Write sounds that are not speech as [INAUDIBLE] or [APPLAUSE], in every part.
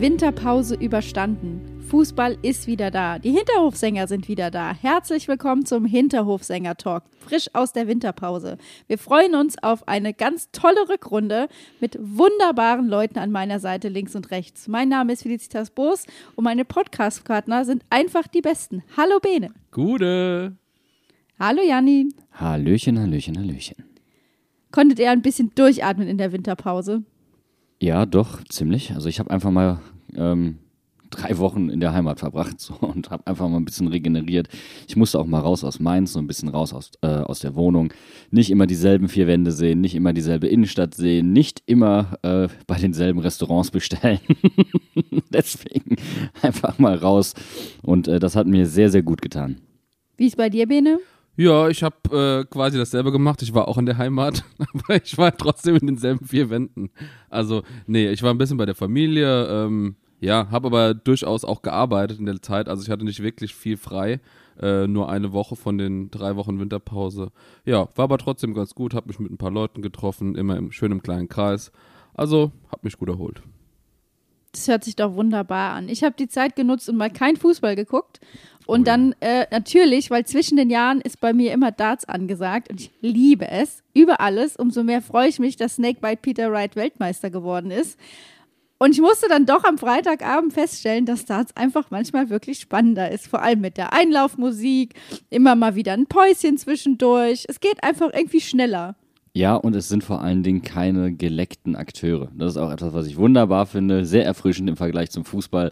Winterpause überstanden. Fußball ist wieder da. Die Hinterhofsänger sind wieder da. Herzlich willkommen zum Hinterhofsänger-Talk. Frisch aus der Winterpause. Wir freuen uns auf eine ganz tolle Rückrunde mit wunderbaren Leuten an meiner Seite links und rechts. Mein Name ist Felicitas Boos und meine Podcast-Partner sind einfach die besten. Hallo Bene. Gute. Hallo Janni. Hallöchen, Hallöchen, Hallöchen. Konntet ihr ein bisschen durchatmen in der Winterpause? Ja, doch, ziemlich. Also ich habe einfach mal ähm, drei Wochen in der Heimat verbracht so, und habe einfach mal ein bisschen regeneriert. Ich musste auch mal raus aus Mainz, so ein bisschen raus aus, äh, aus der Wohnung. Nicht immer dieselben vier Wände sehen, nicht immer dieselbe Innenstadt sehen, nicht immer äh, bei denselben Restaurants bestellen. [LAUGHS] Deswegen einfach mal raus. Und äh, das hat mir sehr, sehr gut getan. Wie ist bei dir, Bene? Ja, ich habe äh, quasi dasselbe gemacht. Ich war auch in der Heimat, [LAUGHS] aber ich war trotzdem in denselben vier Wänden. Also, nee, ich war ein bisschen bei der Familie. Ähm, ja, habe aber durchaus auch gearbeitet in der Zeit. Also ich hatte nicht wirklich viel frei. Äh, nur eine Woche von den drei Wochen Winterpause. Ja, war aber trotzdem ganz gut. Habe mich mit ein paar Leuten getroffen, immer im, schön im kleinen Kreis. Also, habe mich gut erholt. Das hört sich doch wunderbar an. Ich habe die Zeit genutzt und mal kein Fußball geguckt. Und dann äh, natürlich, weil zwischen den Jahren ist bei mir immer Darts angesagt und ich liebe es über alles. Umso mehr freue ich mich, dass Snakebite Peter Wright Weltmeister geworden ist. Und ich musste dann doch am Freitagabend feststellen, dass Darts einfach manchmal wirklich spannender ist. Vor allem mit der Einlaufmusik, immer mal wieder ein Päuschen zwischendurch. Es geht einfach irgendwie schneller. Ja, und es sind vor allen Dingen keine geleckten Akteure. Das ist auch etwas, was ich wunderbar finde, sehr erfrischend im Vergleich zum Fußball.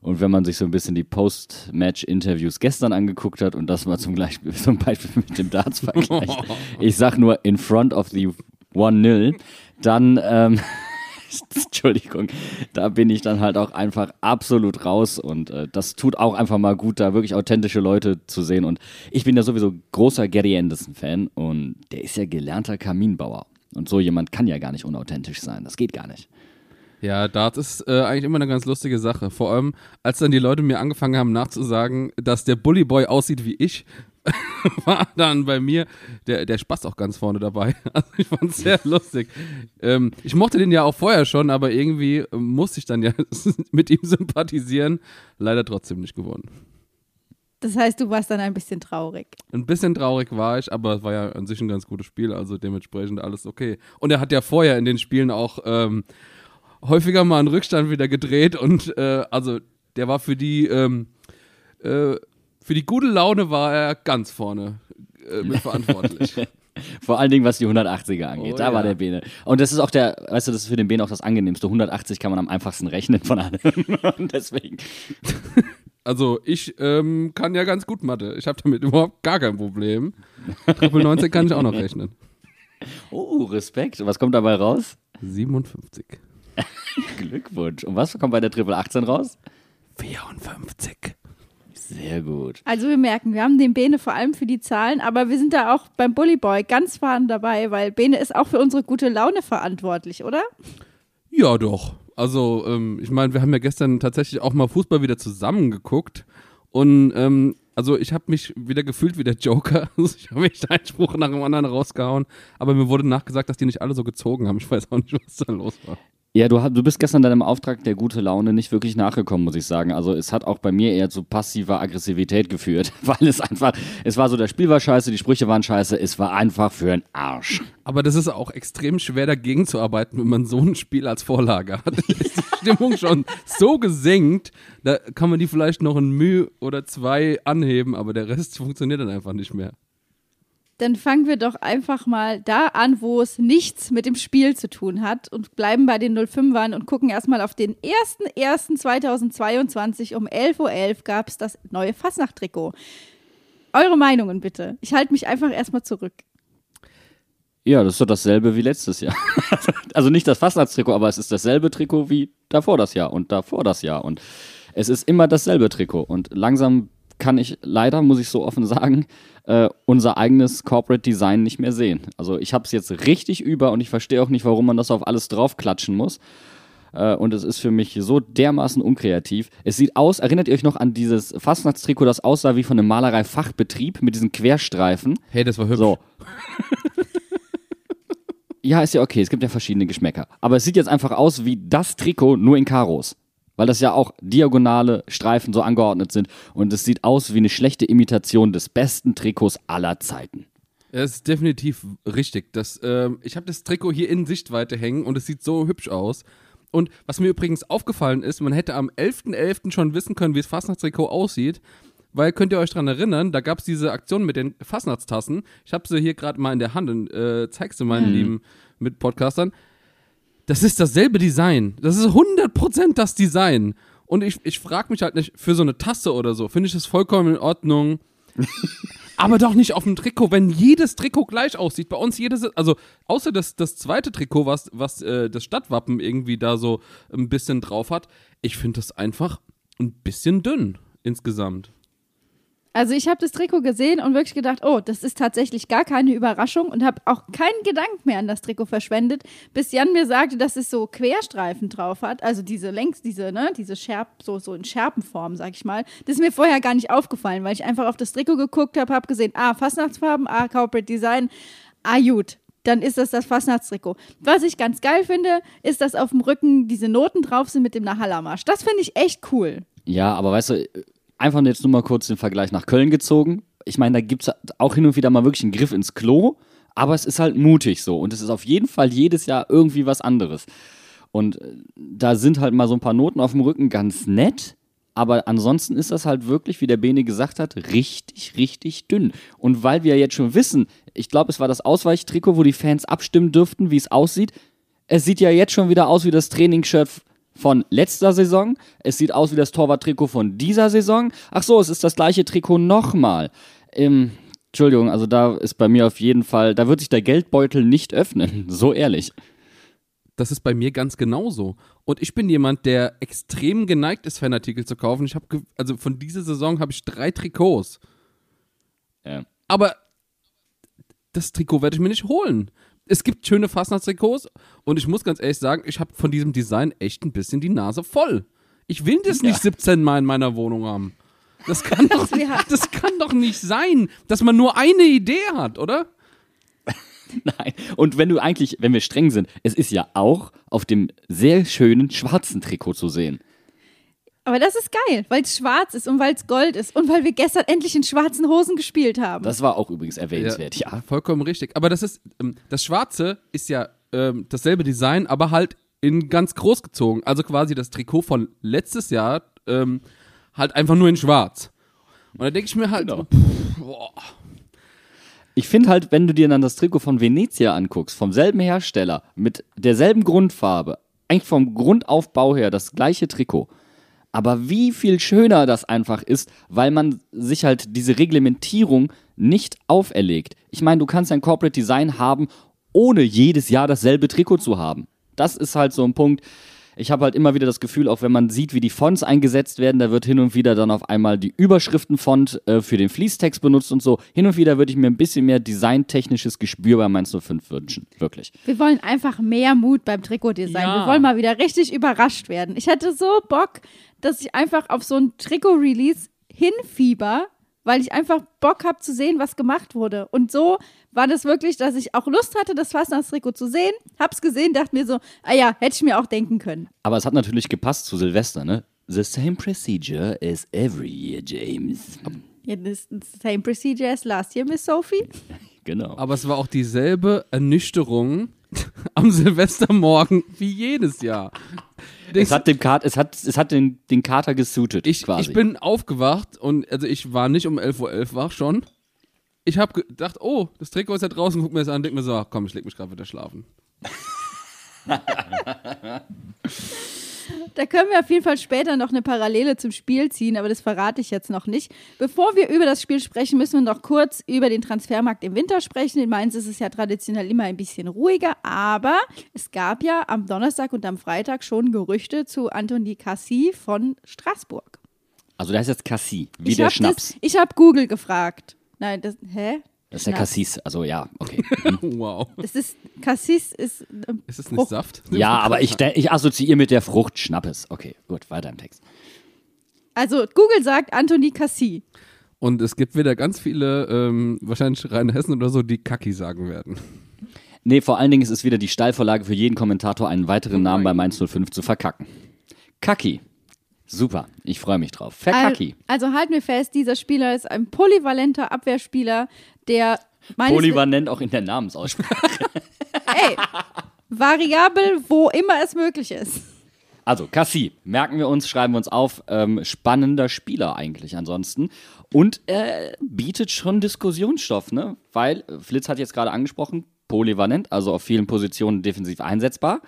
Und wenn man sich so ein bisschen die Post-Match-Interviews gestern angeguckt hat und das mal zum, Gleich [LAUGHS] zum Beispiel mit dem Darts vergleicht, [LAUGHS] ich sag nur in front of the 1-0, dann, ähm, [LAUGHS] Entschuldigung, da bin ich dann halt auch einfach absolut raus und äh, das tut auch einfach mal gut, da wirklich authentische Leute zu sehen. Und ich bin ja sowieso großer Gary Anderson-Fan und der ist ja gelernter Kaminbauer. Und so jemand kann ja gar nicht unauthentisch sein. Das geht gar nicht. Ja, Darts ist äh, eigentlich immer eine ganz lustige Sache. Vor allem, als dann die Leute mir angefangen haben nachzusagen, dass der Bully Boy aussieht wie ich, [LAUGHS] war dann bei mir der, der Spaß auch ganz vorne dabei. [LAUGHS] Also ich fand es sehr lustig. Ähm, ich mochte den ja auch vorher schon, aber irgendwie musste ich dann ja [LAUGHS] mit ihm sympathisieren. Leider trotzdem nicht gewonnen. Das heißt, du warst dann ein bisschen traurig. Ein bisschen traurig war ich, aber es war ja an sich ein ganz gutes Spiel, also dementsprechend alles okay. Und er hat ja vorher in den Spielen auch ähm, häufiger mal einen Rückstand wieder gedreht und äh, also der war für die ähm, äh, für die gute Laune war er ganz vorne äh, mit [LAUGHS] verantwortlich. Vor allen Dingen, was die 180er angeht. Oh, da ja. war der Bene. Und das ist auch der, weißt du, das ist für den Bene auch das angenehmste. 180 kann man am einfachsten rechnen von allem. [LAUGHS] Und deswegen. Also ich ähm, kann ja ganz gut Mathe. Ich habe damit überhaupt gar kein Problem. Triple 19 kann ich auch noch [LAUGHS] rechnen. Oh, Respekt. Was kommt dabei raus? 57. Glückwunsch. Und was kommt bei der Triple 18 raus? 54. Sehr gut. Also wir merken, wir haben den Bene vor allem für die Zahlen, aber wir sind da auch beim Bully Boy ganz vorne dabei, weil Bene ist auch für unsere gute Laune verantwortlich, oder? Ja, doch. Also ähm, ich meine, wir haben ja gestern tatsächlich auch mal Fußball wieder zusammengeguckt und ähm, also ich habe mich wieder gefühlt wie der Joker. Also [LAUGHS] ich habe mich einen Spruch nach dem anderen rausgehauen, aber mir wurde nachgesagt, dass die nicht alle so gezogen haben. Ich weiß auch nicht, was da los war. Ja, du, du bist gestern deinem Auftrag der gute Laune nicht wirklich nachgekommen, muss ich sagen. Also es hat auch bei mir eher zu passiver Aggressivität geführt, [LAUGHS] weil es einfach, es war so, das Spiel war scheiße, die Sprüche waren scheiße, es war einfach für einen Arsch. Aber das ist auch extrem schwer dagegen zu arbeiten, wenn man so ein Spiel als Vorlage hat. [LAUGHS] ist die Stimmung schon so gesenkt, da kann man die vielleicht noch ein Mühe oder zwei anheben, aber der Rest funktioniert dann einfach nicht mehr dann fangen wir doch einfach mal da an, wo es nichts mit dem Spiel zu tun hat und bleiben bei den 05ern und gucken erstmal auf den 01.01.2022 um 11.11 Uhr .11 gab es das neue Fassnacht-Trikot. Eure Meinungen bitte. Ich halte mich einfach erstmal zurück. Ja, das ist doch dasselbe wie letztes Jahr. [LAUGHS] also nicht das Fastnachtstrikot, aber es ist dasselbe Trikot wie davor das Jahr und davor das Jahr. Und es ist immer dasselbe Trikot. Und langsam kann ich leider, muss ich so offen sagen, äh, unser eigenes Corporate Design nicht mehr sehen. Also ich habe es jetzt richtig über und ich verstehe auch nicht, warum man das auf alles draufklatschen muss. Äh, und es ist für mich so dermaßen unkreativ. Es sieht aus, erinnert ihr euch noch an dieses Fastnachtstrikot, das aussah wie von einem Malerei-Fachbetrieb mit diesen Querstreifen? Hey, das war hübsch. So. [LAUGHS] ja, ist ja okay, es gibt ja verschiedene Geschmäcker. Aber es sieht jetzt einfach aus wie das Trikot, nur in Karos. Weil das ja auch diagonale Streifen so angeordnet sind. Und es sieht aus wie eine schlechte Imitation des besten Trikots aller Zeiten. Es ist definitiv richtig. Das, ähm, ich habe das Trikot hier in Sichtweite hängen und es sieht so hübsch aus. Und was mir übrigens aufgefallen ist, man hätte am 11.11. .11. schon wissen können, wie das Fastnachtstrikot aussieht. Weil, könnt ihr euch daran erinnern, da gab es diese Aktion mit den Fastnachtstassen. Ich habe sie hier gerade mal in der Hand und äh, zeigst du meinen lieben Mitpodcastern. Das ist dasselbe Design. Das ist 100% das Design. Und ich, ich frage mich halt nicht, für so eine Tasse oder so, finde ich das vollkommen in Ordnung. [LAUGHS] Aber doch nicht auf dem Trikot, wenn jedes Trikot gleich aussieht. Bei uns jedes, also außer das, das zweite Trikot, was, was äh, das Stadtwappen irgendwie da so ein bisschen drauf hat. Ich finde das einfach ein bisschen dünn insgesamt. Also ich habe das Trikot gesehen und wirklich gedacht, oh, das ist tatsächlich gar keine Überraschung und habe auch keinen Gedanken mehr an das Trikot verschwendet, bis Jan mir sagte, dass es so Querstreifen drauf hat, also diese längs, diese, ne, diese Scherb, so, so in Scherpenform, sag ich mal. Das ist mir vorher gar nicht aufgefallen, weil ich einfach auf das Trikot geguckt habe, habe gesehen, ah, Fastnachtsfarben, ah, Corporate Design, ah, gut. Dann ist das das Fastnachtstrikot. Was ich ganz geil finde, ist, dass auf dem Rücken diese Noten drauf sind mit dem Nahalamarsch. Das finde ich echt cool. Ja, aber weißt du, einfach jetzt nur mal kurz den Vergleich nach Köln gezogen. Ich meine, da gibt es auch hin und wieder mal wirklich einen Griff ins Klo, aber es ist halt mutig so und es ist auf jeden Fall jedes Jahr irgendwie was anderes. Und äh, da sind halt mal so ein paar Noten auf dem Rücken ganz nett, aber ansonsten ist das halt wirklich, wie der Bene gesagt hat, richtig, richtig dünn. Und weil wir jetzt schon wissen, ich glaube, es war das Ausweichtrikot, wo die Fans abstimmen dürften, wie es aussieht. Es sieht ja jetzt schon wieder aus wie das Trainingsshirt von letzter Saison. Es sieht aus wie das Torwarttrikot von dieser Saison. Ach so, es ist das gleiche Trikot nochmal. Ähm, Entschuldigung, also da ist bei mir auf jeden Fall, da wird sich der Geldbeutel nicht öffnen. [LAUGHS] So ehrlich. Das ist bei mir ganz genauso. Und ich bin jemand, der extrem geneigt ist, Fanartikel zu kaufen. Ich habe, also von dieser Saison habe ich drei Trikots. Ja. Aber das Trikot werde ich mir nicht holen. Es gibt schöne Fastnachtstrikots und ich muss ganz ehrlich sagen, ich habe von diesem Design echt ein bisschen die Nase voll. Ich will das nicht 17 Mal in meiner Wohnung haben. Das kann doch, das kann doch nicht sein, dass man nur eine Idee hat, oder? [LAUGHS] Nein. Und wenn du eigentlich, wenn wir streng sind, es ist ja auch auf dem sehr schönen schwarzen Trikot zu sehen. Aber das ist geil, weil es schwarz ist und weil es Gold ist und weil wir gestern endlich in schwarzen Hosen gespielt haben. Das war auch übrigens erwähnenswert, ja. Vollkommen richtig. Aber das ist, ähm, das Schwarze ist ja ähm, dasselbe Design, aber halt in ganz groß gezogen. Also quasi das Trikot von letztes Jahr ähm, halt einfach nur in schwarz. Und da denke ich mir halt, Genau. pff, boah, Ich finde halt, wenn du dir dann das Trikot von Venezia anguckst, vom selben Hersteller, mit derselben Grundfarbe, eigentlich vom Grundaufbau her das gleiche Trikot, aber wie viel schöner das einfach ist, weil man sich halt diese Reglementierung nicht auferlegt. Ich meine, du kannst ein Corporate Design haben, ohne jedes Jahr dasselbe Trikot zu haben. Das ist halt so ein Punkt. Ich habe halt immer wieder das Gefühl, auch wenn man sieht, wie die Fonts eingesetzt werden, da wird hin und wieder dann auf einmal die Überschriftenfont äh, für den Fließtext benutzt und so. Hin und wieder würde ich mir ein bisschen mehr designtechnisches Gespür bei Mainz 05 wünschen. Wirklich. Wir wollen einfach mehr Mut beim Trikotdesign. Ja. Wir wollen mal wieder richtig überrascht werden. Ich hatte so Bock, dass ich einfach auf so ein Trikot-Release hinfieber, weil ich einfach Bock habe zu sehen, was gemacht wurde. Und so war das wirklich, dass ich auch Lust hatte, das Fastnachtstrikot zu sehen. Hab's gesehen, dachte mir so, ah ja, hätte ich mir auch denken können. Aber es hat natürlich gepasst zu Silvester, ne? The same procedure as every year, James. Ja, das the same procedure as last year, Miss Sophie. [LAUGHS] Genau. aber es war auch dieselbe Ernüchterung [LAUGHS] am Silvestermorgen wie jedes Jahr. Es hat, dem Kat es hat, es hat den, den Kater gesuitet, Ich, quasi. ich bin aufgewacht und also ich war nicht um 11.11 Uhr wach schon. Ich habe gedacht, oh, das Trikot ist ja draußen, guck mir das an, denk mir so, ach komm, ich leg mich gerade wieder schlafen. [LAUGHS] Da können wir auf jeden Fall später noch eine Parallele zum Spiel ziehen, aber das verrate ich jetzt noch nicht. Bevor wir über das Spiel sprechen, müssen wir noch kurz über den Transfermarkt im Winter sprechen. In Mainz ist es ja traditionell immer ein bisschen ruhiger, aber es gab ja am Donnerstag und am Freitag schon Gerüchte zu Anthony Cassi von Straßburg. Also der heißt jetzt Cassis, wie ich der Schnaps. Das, ich habe Google gefragt. Nein, das, hä? Das ist der Schnaps. Cassis, also ja, okay. [LAUGHS] Wow. Das ist, Cassis ist, äh, Ist es nicht Frucht. Saft? ja, aber ich, ich assoziiere mit der Frucht Schnappes. Okay, gut, weiter im Text. also Google sagt Anthony Cassi. Und es gibt wieder ganz viele, ähm, wahrscheinlich Rheinhessen oder so, die Kaki sagen werden. Nee, vor allen Dingen ist es wieder die Steilvorlage für jeden Kommentator, einen weiteren Namen bei Mainz 05 zu verkacken. Kaki. Super, ich freue mich drauf. Verkacki. Al- Also halten wir fest, dieser Spieler ist ein polyvalenter Abwehrspieler, der meines Polyvalent auch in der Namensaussprache. [LAUGHS] Ey, variabel, wo immer es möglich ist. Also, Cassie, merken wir uns, schreiben wir uns auf. Ähm, spannender Spieler eigentlich ansonsten. Und er bietet schon Diskussionsstoff, ne? Weil, äh, Flitz hat jetzt gerade angesprochen, polyvalent, also auf vielen Positionen defensiv einsetzbar.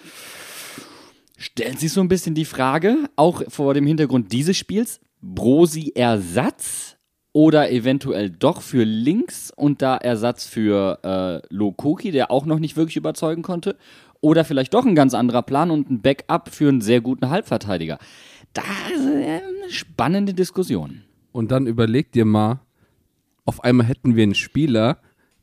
Stellen sich so ein bisschen die Frage, auch vor dem Hintergrund dieses Spiels, Brosi-Ersatz oder eventuell doch für links und da Ersatz für äh, Lokoki, der auch noch nicht wirklich überzeugen konnte, oder vielleicht doch ein ganz anderer Plan und ein Backup für einen sehr guten Halbverteidiger. Da ist äh, eine spannende Diskussion. Und dann überleg dir mal, auf einmal hätten wir einen Spieler,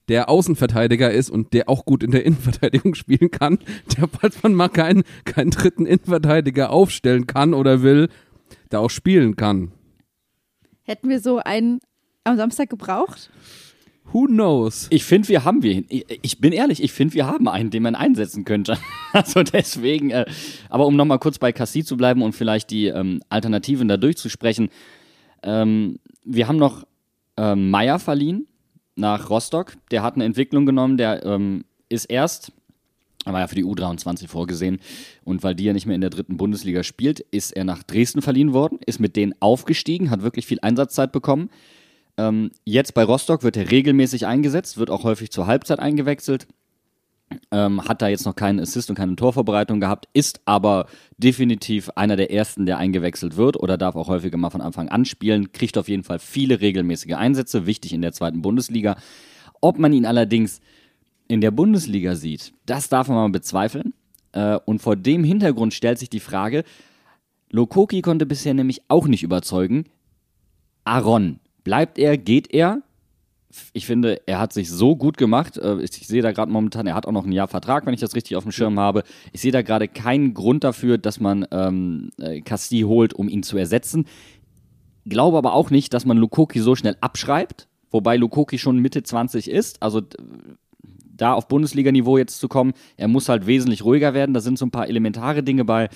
der Außenverteidiger ist und der auch gut in der Innenverteidigung [LAUGHS] spielen kann, der, falls man mal keinen, keinen dritten Innenverteidiger aufstellen kann oder will, der auch spielen kann. Hätten wir so einen am Samstag gebraucht? Who knows? Ich finde, wir haben wir. Ich, bin ehrlich, ich finde, wir haben einen, den man einsetzen könnte. [LAUGHS] Also deswegen, äh, aber um nochmal kurz bei Cassie zu bleiben und vielleicht die ähm, Alternativen da durchzusprechen. Ähm, wir haben noch ähm, Meier verliehen nach Rostock. Der hat eine Entwicklung genommen, der ähm, ist erst, er war ja für die U23 vorgesehen und weil die ja nicht mehr in der dritten Bundesliga spielt, ist er nach Dresden verliehen worden, ist mit denen aufgestiegen, hat wirklich viel Einsatzzeit bekommen. Ähm, jetzt bei Rostock wird er regelmäßig eingesetzt, wird auch häufig zur Halbzeit eingewechselt. Ähm, hat da jetzt noch keinen Assist und keine Torvorbereitung gehabt, ist aber definitiv einer der ersten, der eingewechselt wird oder darf auch häufiger mal von Anfang an spielen, kriegt auf jeden Fall viele regelmäßige Einsätze, wichtig in der zweiten Bundesliga. Ob man ihn allerdings in der Bundesliga sieht, das darf man mal bezweifeln. Äh, und vor dem Hintergrund stellt sich die Frage, Lokoki konnte bisher nämlich auch nicht überzeugen. Aaron, bleibt er, geht er? Ich finde, er hat sich so gut gemacht. Äh, Ich sehe da gerade momentan, er hat auch noch ein Jahr Vertrag, wenn ich das richtig auf dem Schirm habe. Ich sehe da gerade keinen Grund dafür, dass man ähm, äh, Casti holt, um ihn zu ersetzen. Glaube aber auch nicht, dass man Lukoki so schnell abschreibt, wobei Lukoki schon Mitte 20 ist. Also da auf Bundesliga-Niveau jetzt zu kommen, er muss halt wesentlich ruhiger werden. Da sind so ein paar elementare Dinge bei.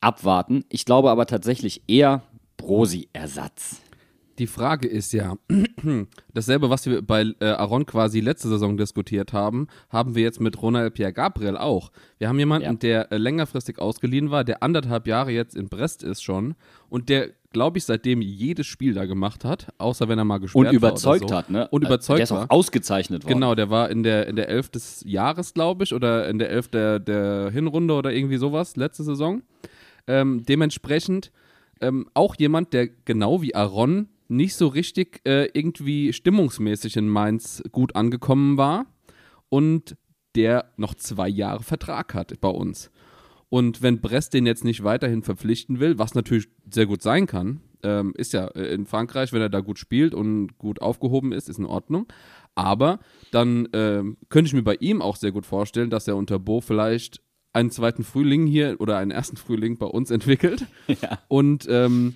Abwarten. Ich glaube aber tatsächlich eher Brosi-Ersatz. Die Frage ist ja, [CLEARS THROAT] dasselbe, was wir bei äh, Aaron quasi letzte Saison diskutiert haben, haben wir jetzt mit Ronald Pierre Gabriel auch. Wir haben jemanden, Ja. der äh, längerfristig ausgeliehen war, der anderthalb Jahre jetzt in Brest ist schon und der, glaube ich, seitdem jedes Spiel da gemacht hat, außer wenn er mal gesperrt Und überzeugt so. hat, ne? Und Der überzeugt ist war. auch ausgezeichnet worden. Genau, der war in der, in der Elf des Jahres, glaube ich, oder in der Elf der, der Hinrunde oder irgendwie sowas, letzte Saison. Ähm, dementsprechend ähm, auch jemand, der genau wie Aaron nicht so richtig äh, irgendwie stimmungsmäßig in Mainz gut angekommen war und der noch zwei Jahre Vertrag hat bei uns. Und wenn Brest den jetzt nicht weiterhin verpflichten will, was natürlich sehr gut sein kann, ähm, ist ja äh, in Frankreich, wenn er da gut spielt und gut aufgehoben ist, ist in Ordnung. Aber dann ähm, könnte ich mir bei ihm auch sehr gut vorstellen, dass er unter Bo vielleicht einen zweiten Frühling hier oder einen ersten Frühling bei uns entwickelt. [LAUGHS] Und ähm,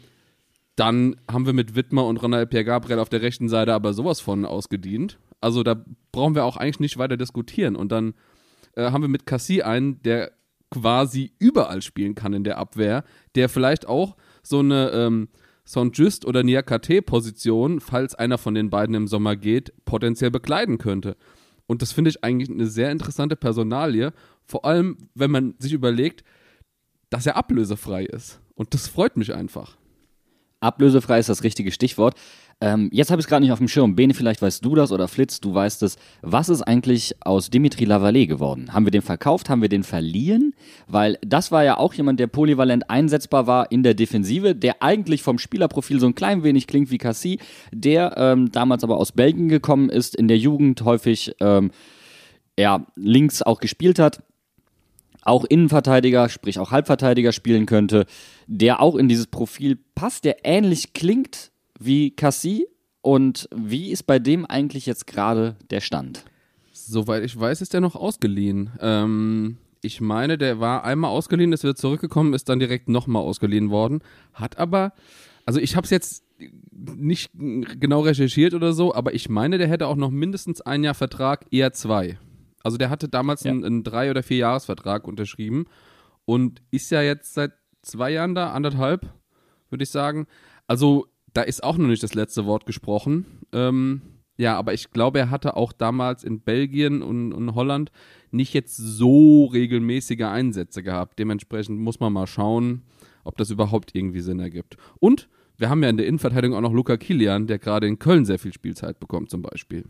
dann haben wir mit Wittmer und Ronald Pierre Gabriel auf der rechten Seite aber sowas von ausgedient. Also da brauchen wir auch eigentlich nicht weiter diskutieren. Und dann äh, haben wir mit Cassie einen, der quasi überall spielen kann in der Abwehr, der vielleicht auch so eine ähm, Saint-Just oder Niakate-Position, falls einer von den beiden im Sommer geht, potenziell bekleiden könnte. Und das finde ich eigentlich eine sehr interessante Personalie, vor allem wenn man sich überlegt, dass er ablösefrei ist. Und das freut mich einfach. Ablösefrei ist das richtige Stichwort. Ähm, jetzt habe ich es gerade nicht auf dem Schirm. Bene, vielleicht weißt du das oder Flitz, du weißt es. Was ist eigentlich aus Dimitri Lavallee geworden? Haben wir den verkauft? Haben wir den verliehen? Weil das war ja auch jemand, der polyvalent einsetzbar war in der Defensive, der eigentlich vom Spielerprofil so ein klein wenig klingt wie Cassie, der ähm, damals aber aus Belgien gekommen ist, in der Jugend häufig ähm, ja, links auch gespielt hat auch Innenverteidiger, sprich auch Halbverteidiger spielen könnte, der auch in dieses Profil passt, der ähnlich klingt wie Cassie. Und wie ist bei dem eigentlich jetzt gerade der Stand? Soweit ich weiß, ist der noch ausgeliehen. Ähm, ich meine, der war einmal ausgeliehen, ist wieder zurückgekommen, ist dann direkt nochmal ausgeliehen worden. Hat aber, also ich habe es jetzt nicht genau recherchiert oder so, aber ich meine, der hätte auch noch mindestens ein Jahr Vertrag, eher zwei. Also der hatte damals ja. einen, einen drei- oder vier Jahresvertrag unterschrieben und ist ja jetzt seit zwei Jahren da, anderthalb, würde ich sagen. Also da ist auch noch nicht das letzte Wort gesprochen. Ähm, ja, aber ich glaube, er hatte auch damals in Belgien und, und, Holland nicht jetzt so regelmäßige Einsätze gehabt. Dementsprechend muss man mal schauen, ob das überhaupt irgendwie Sinn ergibt. Und wir haben ja in der Innenverteidigung auch noch Luca Kilian, der gerade in Köln sehr viel Spielzeit bekommt, zum Beispiel.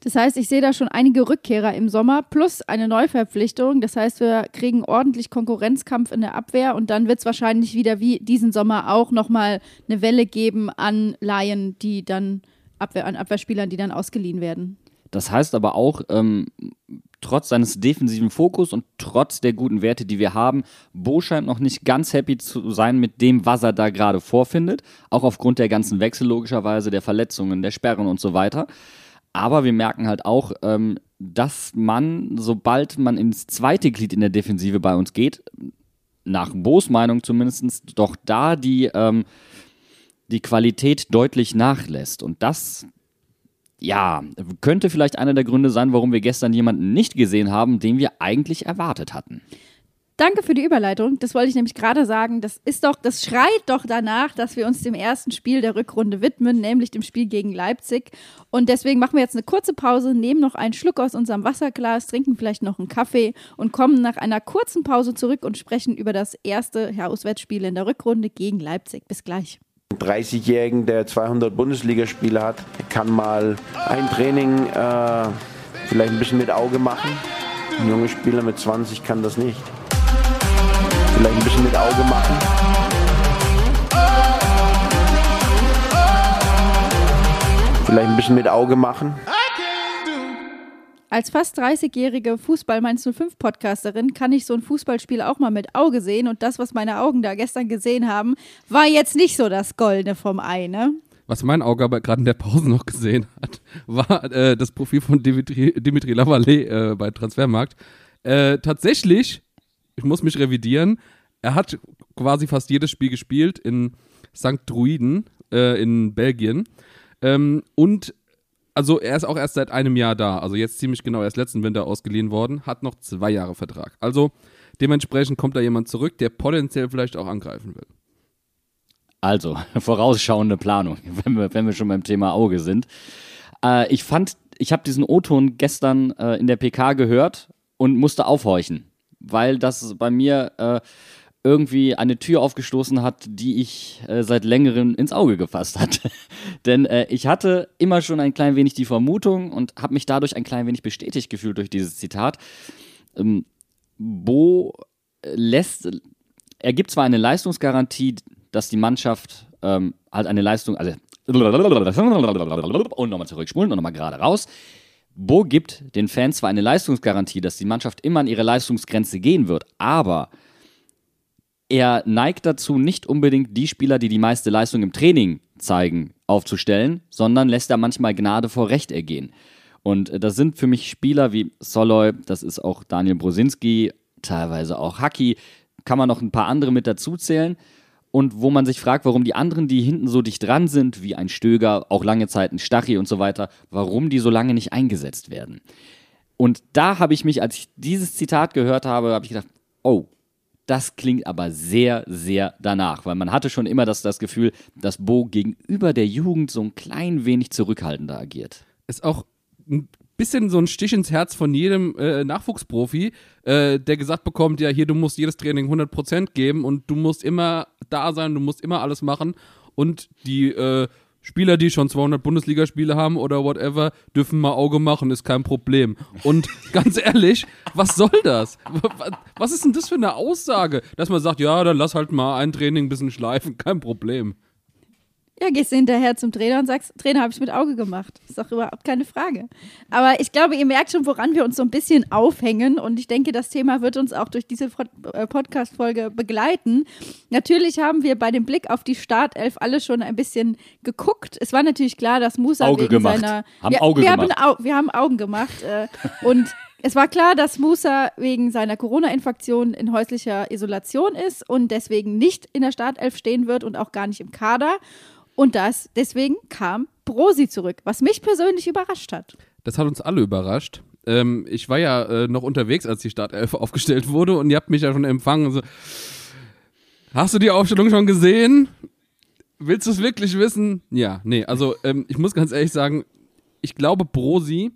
Das heißt, ich sehe da schon einige Rückkehrer im Sommer plus eine Neuverpflichtung. Das heißt, wir kriegen ordentlich Konkurrenzkampf in der Abwehr und dann wird es wahrscheinlich wieder wie diesen Sommer auch nochmal eine Welle geben an Laien, die dann Abwehr, an Abwehrspielern, die dann ausgeliehen werden. Das heißt aber auch, ähm, trotz seines defensiven Fokus und trotz der guten Werte, die wir haben, Bo scheint noch nicht ganz happy zu sein mit dem, was er da gerade vorfindet. Auch aufgrund der ganzen Wechsel logischerweise, der Verletzungen, der Sperren und so weiter. Aber wir merken halt auch, ähm, dass man, sobald man ins zweite Glied in der Defensive bei uns geht, nach Bo's Meinung zumindest, doch da die, ähm, die Qualität deutlich nachlässt. Und das, ja, könnte vielleicht einer der Gründe sein, warum wir gestern jemanden nicht gesehen haben, den wir eigentlich erwartet hatten. Danke für die Überleitung. Das wollte ich nämlich gerade sagen. Das ist doch, das schreit doch danach, dass wir uns dem ersten Spiel der Rückrunde widmen, nämlich dem Spiel gegen Leipzig. Und deswegen machen wir jetzt eine kurze Pause, nehmen noch einen Schluck aus unserem Wasserglas, trinken vielleicht noch einen Kaffee und kommen nach einer kurzen Pause zurück und sprechen über das erste Auswärtsspiel in der Rückrunde gegen Leipzig. Bis gleich. 30-Jährigen, der 200 Bundesligaspiele hat, kann mal ein Training äh, vielleicht ein bisschen mit Auge machen. Ein junger Spieler mit 20 kann das nicht. Vielleicht ein bisschen mit Auge machen. Vielleicht ein bisschen mit Auge machen. Als fast 30-jährige Fußball 05 Podcasterin kann ich so ein Fußballspiel auch mal mit Auge sehen und das, was meine Augen da gestern gesehen haben, war jetzt nicht so das Goldene vom Ei, ne? Was mein Auge aber gerade in der Pause noch gesehen hat, war äh, das Profil von Dimitri, Dimitri Lavallee äh, bei Transfermarkt. Äh, tatsächlich ich muss mich revidieren. Er hat quasi fast jedes Spiel gespielt in St. Druiden äh, in Belgien. Ähm, und also er ist auch erst seit einem Jahr da. Also jetzt ziemlich genau erst letzten Winter ausgeliehen worden, hat noch zwei Jahre Vertrag. Also dementsprechend kommt da jemand zurück, der potenziell vielleicht auch angreifen will. Also, [LAUGHS] vorausschauende Planung, [LAUGHS] wenn wir, wenn wir schon beim Thema Auge sind. Äh, ich fand, ich habe diesen O-Ton gestern äh, in der PK gehört und musste aufhorchen weil das bei mir äh, irgendwie eine Tür aufgestoßen hat, die ich äh, seit längerem ins Auge gefasst hatte. [LAUGHS] Denn äh, ich hatte immer schon ein klein wenig die Vermutung und habe mich dadurch ein klein wenig bestätigt gefühlt durch dieses Zitat. Ähm, Bo lässt, er gibt zwar eine Leistungsgarantie, dass die Mannschaft ähm, halt eine Leistung, also [LAUGHS] und nochmal zurückspulen und nochmal gerade raus. Bo gibt den Fans zwar eine Leistungsgarantie, dass die Mannschaft immer an ihre Leistungsgrenze gehen wird, aber er neigt dazu, nicht unbedingt die Spieler, die die meiste Leistung im Training zeigen, aufzustellen, sondern lässt da manchmal Gnade vor Recht ergehen. Und das sind für mich Spieler wie Soloy, das ist auch Daniel Brosinski, teilweise auch Haki, kann man noch ein paar andere mit dazu zählen und wo man sich fragt, warum die anderen, die hinten so dicht dran sind, wie ein Stöger, auch lange Zeit ein Stachi und so weiter, warum die so lange nicht eingesetzt werden. Und da habe ich mich, als ich dieses Zitat gehört habe, habe ich gedacht, oh, das klingt aber sehr, sehr danach, weil man hatte schon immer das, das Gefühl, dass Bo gegenüber der Jugend so ein klein wenig zurückhaltender agiert. Ist auch ein bisschen so ein Stich ins Herz von jedem äh, Nachwuchsprofi, äh, der gesagt bekommt, ja, hier, du musst jedes Training 100% geben und du musst immer da sein, du musst immer alles machen und die äh, Spieler, die schon 200 Bundesligaspiele haben oder whatever, dürfen mal Auge machen, ist kein Problem. Und [LAUGHS] ganz ehrlich, was soll das? Was ist denn das für eine Aussage, dass man sagt, ja, dann lass halt mal ein Training ein bisschen schleifen, kein Problem. Ja, gehst du hinterher zum Trainer und sagst, Trainer, habe ich mit Auge gemacht. Ist doch überhaupt keine Frage. Aber ich glaube, ihr merkt schon, woran wir uns so ein bisschen aufhängen. Und ich denke, das Thema wird uns auch durch diese äh, Podcast-Folge begleiten. Natürlich haben wir bei dem Blick auf die Startelf alle schon ein bisschen geguckt. Es war natürlich klar, dass Musa Auge wegen gemacht. seiner. Haben wir, Auge wir gemacht. Haben, wir haben Augen gemacht. Äh, und [LAUGHS] es war klar, dass Musa wegen seiner Corona-Infektion in häuslicher Isolation ist und deswegen nicht in der Startelf stehen wird und auch gar nicht im Kader. Und das, deswegen kam Brosi zurück, was mich persönlich überrascht hat. Das hat uns alle überrascht. Ähm, ich war ja äh, noch unterwegs, als die Startelf [LAUGHS] aufgestellt wurde und ihr habt mich ja schon empfangen. So, Hast du die Aufstellung schon gesehen? Willst du es wirklich wissen? Ja, nee, also ähm, ich muss ganz ehrlich sagen, ich glaube, Brosi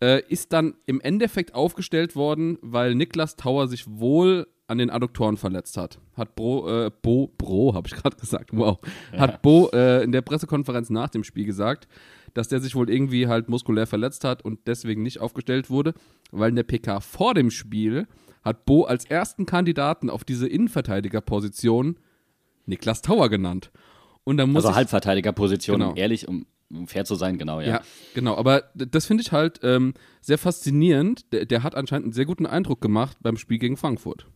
äh, ist dann im Endeffekt aufgestellt worden, weil Niklas Tauer sich wohl an den Adduktoren verletzt hat. Hat Bro, äh, Bo, Bro, habe ich gerade [LAUGHS] gesagt, wow, hat Bo äh, in der Pressekonferenz nach dem Spiel gesagt, dass der sich wohl irgendwie halt muskulär verletzt hat und deswegen nicht aufgestellt wurde, weil in der PK vor dem Spiel hat Bo als ersten Kandidaten auf diese Innenverteidigerposition Niklas Tauer genannt. Und dann muss Also Halbverteidigerposition, Genau. ehrlich, um, um fair zu sein, genau, ja. ja, genau. Aber das finde ich halt ähm, sehr faszinierend. Der, der hat anscheinend einen sehr guten Eindruck gemacht beim Spiel gegen Frankfurt.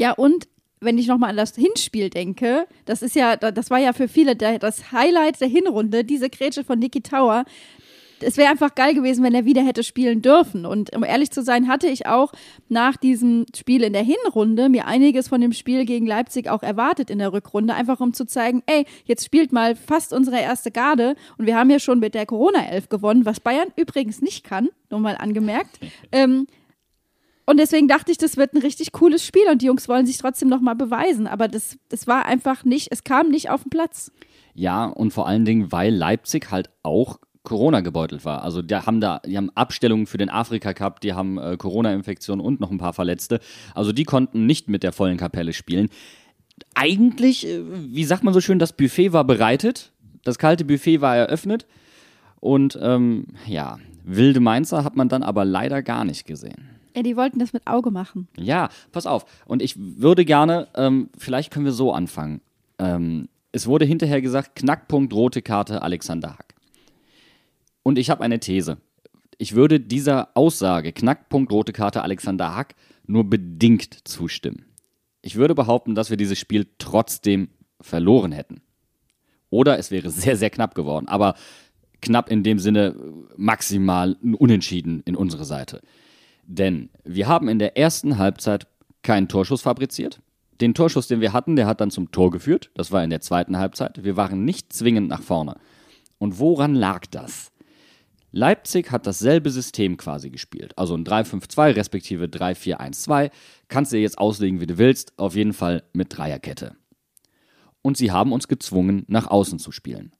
Ja, und wenn ich nochmal an das Hinspiel denke, das ist ja, da- das war ja für viele das Highlight der Hinrunde, diese Grätsche von Niki Tower. Es wäre einfach geil gewesen, wenn er wieder hätte spielen dürfen. Und um ehrlich zu sein, hatte ich auch nach diesem Spiel in der Hinrunde mir einiges von dem Spiel gegen Leipzig auch erwartet in der Rückrunde, einfach um zu zeigen, ey, jetzt spielt mal fast unsere erste Garde und wir haben ja schon mit der Corona-Elf gewonnen, was Bayern übrigens nicht kann, nur mal angemerkt. ähm, und deswegen dachte ich, das wird ein richtig cooles Spiel und die Jungs wollen sich trotzdem nochmal beweisen. Aber das, das war einfach nicht, es kam nicht auf den Platz. Ja, und vor allen Dingen, weil Leipzig halt auch Corona gebeutelt war. Also die haben da, die haben Abstellungen für den Afrika Cup, die haben äh, Corona-Infektionen und noch ein paar Verletzte. Also die konnten nicht mit der vollen Kapelle spielen. Eigentlich, äh, wie sagt man so schön, das Buffet war bereitet, das kalte Buffet war eröffnet und ähm, ja, wilde Mainzer hat man dann aber leider gar nicht gesehen. Ey, die wollten das mit Auge machen. Ja, pass auf. Und ich würde gerne, ähm, vielleicht können wir so anfangen. Ähm, es wurde hinterher gesagt, Knackpunkt rote Karte Alexander Hack. Und ich habe eine These. Ich würde dieser Aussage, Knackpunkt rote Karte Alexander Hack, nur bedingt zustimmen. Ich würde behaupten, dass wir dieses Spiel trotzdem verloren hätten. Oder es wäre sehr, sehr knapp geworden. Aber knapp in dem Sinne maximal Unentschieden in unsere Seite. Denn wir haben in der ersten Halbzeit keinen Torschuss fabriziert. Den Torschuss, den wir hatten, der hat dann zum Tor geführt. Das war in der zweiten Halbzeit. Wir waren nicht zwingend nach vorne. Und woran lag das? Leipzig hat dasselbe System quasi gespielt. Also ein 3-5-2 respektive 3-4-1-2. Kannst du dir jetzt auslegen, wie du willst. Auf jeden Fall mit Dreierkette. Und sie haben uns gezwungen, nach außen zu spielen.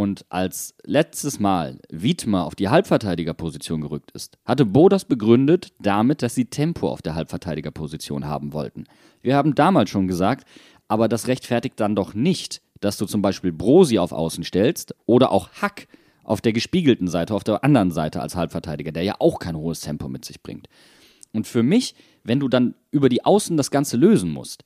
Und als letztes Mal Wiedmer auf die Halbverteidigerposition gerückt ist, hatte Bo das begründet damit, dass sie Tempo auf der Halbverteidigerposition haben wollten. Wir haben damals schon gesagt, aber das rechtfertigt dann doch nicht, dass du zum Beispiel Brosi auf Außen stellst oder auch Hack auf der gespiegelten Seite, auf der anderen Seite als Halbverteidiger, der ja auch kein hohes Tempo mit sich bringt. Und für mich, wenn du dann über die Außen das Ganze lösen musst,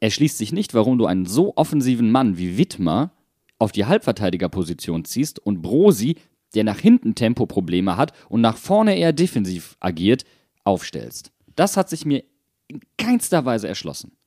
erschließt sich nicht, warum du einen so offensiven Mann wie Wittmer auf die Halbverteidigerposition ziehst und Brosi, der nach hinten Tempoprobleme hat und nach vorne eher defensiv agiert, aufstellst. Das hat sich mir in keinster Weise erschlossen.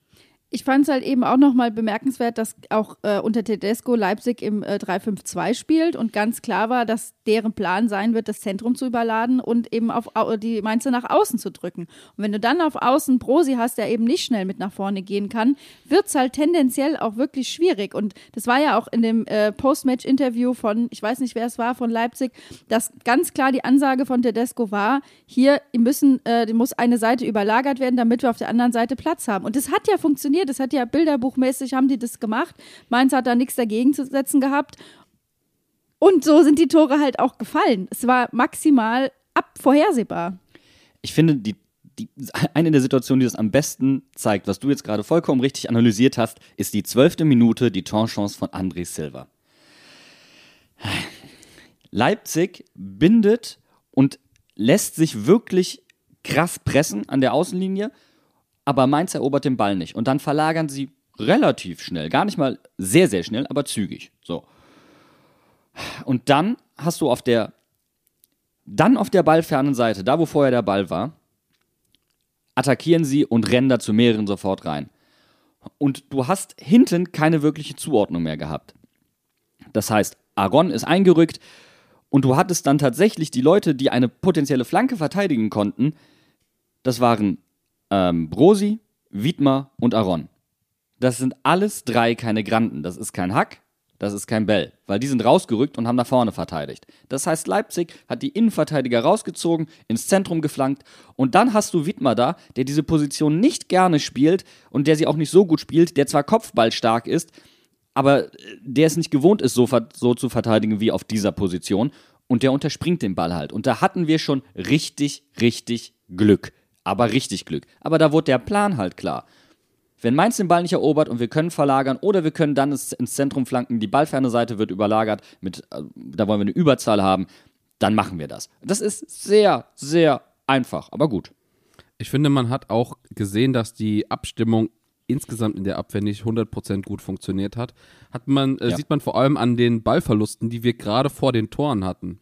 Ich fand es halt eben auch nochmal bemerkenswert, dass auch äh, unter Tedesco Leipzig im äh, 3-5-2 spielt und ganz klar war, dass deren Plan sein wird, das Zentrum zu überladen und eben auf au die Mainzer nach außen zu drücken. Und wenn du dann auf Außen Brosi hast, der eben nicht schnell mit nach vorne gehen kann, wird es halt tendenziell auch wirklich schwierig. Und das war ja auch in dem äh, Post-Match-Interview von, ich weiß nicht, wer es war, von Leipzig, dass ganz klar die Ansage von Tedesco war, hier müssen, äh, muss eine Seite überlagert werden, damit wir auf der anderen Seite Platz haben. Und das hat ja funktioniert, das hat ja bilderbuchmäßig, haben die das gemacht. Mainz hat da nichts dagegen zu setzen gehabt. Und so sind die Tore halt auch gefallen. Es war maximal abvorhersehbar. Ich finde, die die, eine der Situationen, die das am besten zeigt, was du jetzt gerade vollkommen richtig analysiert hast, ist die zwölfte Minute, die Torchance von André Silva. Leipzig bindet und lässt sich wirklich krass pressen an der Außenlinie, aber Mainz erobert den Ball nicht. Und dann verlagern sie relativ schnell, gar nicht mal sehr, sehr schnell, aber zügig. So. Und dann hast du auf der, dann auf der ballfernen Seite, da wo vorher der Ball war, attackieren sie und rennen da zu mehreren sofort rein. Und du hast hinten keine wirkliche Zuordnung mehr gehabt. Das heißt, Aaron ist eingerückt und du hattest dann tatsächlich die Leute, die eine potenzielle Flanke verteidigen konnten. Das waren ähm, Brosi, Wiedmer und Aaron. Das sind alles drei keine Granden. Das ist kein Hack, das ist kein Bell, weil die sind rausgerückt und haben nach vorne verteidigt. Das heißt, Leipzig hat die Innenverteidiger rausgezogen, ins Zentrum geflankt und dann hast du Wittmer da, der diese Position nicht gerne spielt und der sie auch nicht so gut spielt, der zwar kopfballstark ist, aber äh, der es nicht gewohnt ist, so, so zu verteidigen wie auf dieser Position und der unterspringt den Ball halt. Und da hatten wir schon richtig, richtig Glück. Aber richtig Glück. Aber da wurde der Plan halt klar. Wenn Mainz den Ball nicht erobert und wir können verlagern oder wir können dann ins Zentrum flanken, die ballferne Seite wird überlagert, mit, äh, da wollen wir eine Überzahl haben, dann machen wir das. Das ist sehr, sehr einfach, aber gut. Ich finde, man hat auch gesehen, dass die Abstimmung insgesamt in der Abwehr nicht 100% gut funktioniert hat. hat man, äh, ja. Sieht man vor allem an den Ballverlusten, die wir gerade vor den Toren hatten.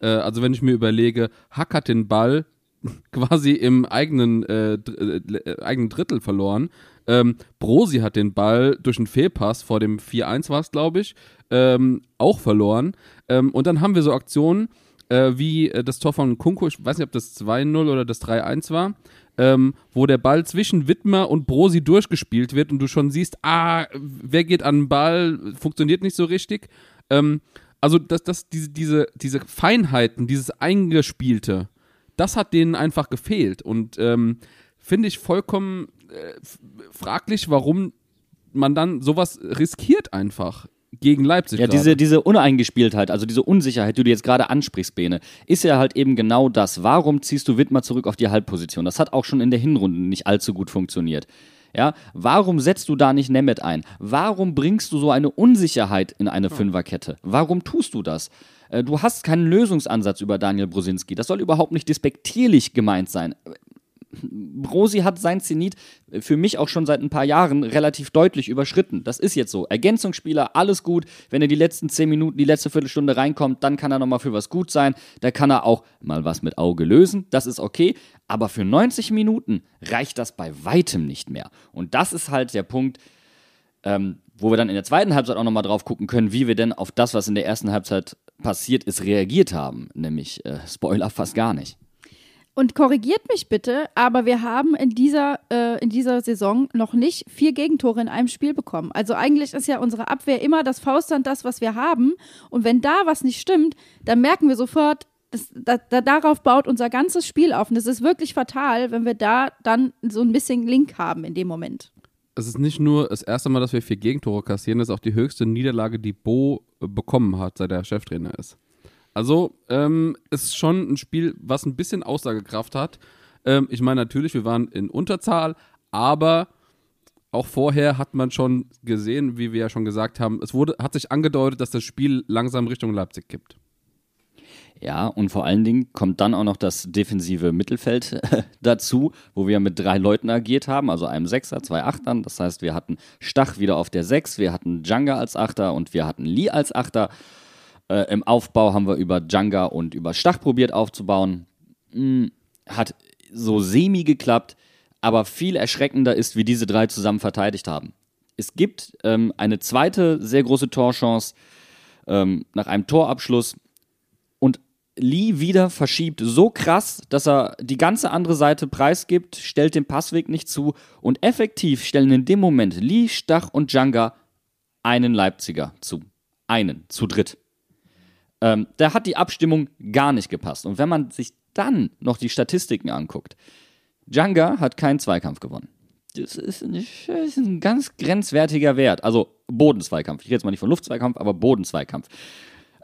Äh, also wenn ich mir überlege, Hack hat den Ball quasi im eigenen, äh, äh, eigenen Drittel verloren. Ähm, Brosi hat den Ball durch einen Fehlpass vor dem 4-1 war es, glaube ich, ähm, auch verloren. Ähm, und dann haben wir so Aktionen äh, wie äh, das Tor von Kunko, ich weiß nicht, ob das 2-0 oder das 3-1 war, ähm, wo der Ball zwischen Wittmer und Brosi durchgespielt wird und du schon siehst, ah, wer geht an den Ball, funktioniert nicht so richtig. Ähm, also, dass das, diese, diese, diese Feinheiten, dieses Eingespielte, das hat denen einfach gefehlt. Und ähm, finde ich vollkommen äh, fraglich, warum man dann sowas riskiert einfach gegen Leipzig. Ja, diese, diese Uneingespieltheit, also diese Unsicherheit, die du jetzt gerade ansprichst, Bene, ist ja halt eben genau das. Warum ziehst du Wittmer zurück auf die Halbposition? Das hat auch schon in der Hinrunde nicht allzu gut funktioniert. Ja, warum setzt du da nicht Nemeth ein? Warum bringst du so eine Unsicherheit in eine Fünferkette? Warum tust du das? Äh, du hast keinen Lösungsansatz über Daniel Brosinski. Das soll überhaupt nicht despektierlich gemeint sein. Brosi hat sein Zenit für mich auch schon seit ein paar Jahren relativ deutlich überschritten. Das ist jetzt so. Ergänzungsspieler, alles gut. Wenn er die letzten zehn Minuten, die letzte Viertelstunde reinkommt, dann kann er nochmal für was gut sein. Da kann er auch mal was mit Auge lösen. Das ist okay. Aber für 90 Minuten reicht das bei weitem nicht mehr. Und das ist halt der Punkt, ähm, wo wir dann in der zweiten Halbzeit auch nochmal drauf gucken können, wie wir denn auf das, was in der ersten Halbzeit passiert ist, reagiert haben. Nämlich, äh, Spoiler, fast gar nicht. Und korrigiert mich bitte, aber wir haben in dieser, äh, in dieser Saison noch nicht vier Gegentore in einem Spiel bekommen. Also eigentlich ist ja unsere Abwehr immer das Faustland das, was wir haben. Und wenn da was nicht stimmt, dann merken wir sofort, das, da, da, darauf baut unser ganzes Spiel auf. Und es ist wirklich fatal, wenn wir da dann so ein bisschen Link haben in dem Moment. Es ist nicht nur das erste Mal, dass wir vier Gegentore kassieren, es ist auch die höchste Niederlage, die Bo bekommen hat, seit er Cheftrainer ist. Also, ähm, ist schon ein Spiel, was ein bisschen Aussagekraft hat. Ähm, ich meine, natürlich, wir waren in Unterzahl, aber auch vorher hat man schon gesehen, wie wir ja schon gesagt haben, es wurde, hat sich angedeutet, dass das Spiel langsam Richtung Leipzig kippt. Ja, und vor allen Dingen kommt dann auch noch das defensive Mittelfeld [LAUGHS] dazu, wo wir mit drei Leuten agiert haben, also einem Sechser, zwei Achtern. Das heißt, wir hatten Stach wieder auf der Sechs, wir hatten Djanga als Achter und wir hatten Lee als Achter. Äh, Im Aufbau haben wir über Djanga und über Stach probiert aufzubauen. Hm, hat so semi geklappt, aber viel erschreckender ist, wie diese drei zusammen verteidigt haben. Es gibt ähm, eine zweite sehr große Torchance ähm, nach einem Torabschluss Lee wieder verschiebt so krass, dass er die ganze andere Seite preisgibt, stellt den Passweg nicht zu und effektiv stellen in dem Moment Lee, Stach und Djanga einen Leipziger zu. Einen, zu dritt. Ähm, da hat die Abstimmung gar nicht gepasst. Und wenn man sich dann noch die Statistiken anguckt, Djanga hat keinen Zweikampf gewonnen. Das ist, ein, das ist ein ganz grenzwertiger Wert. Also Bodenzweikampf. Ich rede jetzt mal nicht von Luftzweikampf, aber Bodenzweikampf.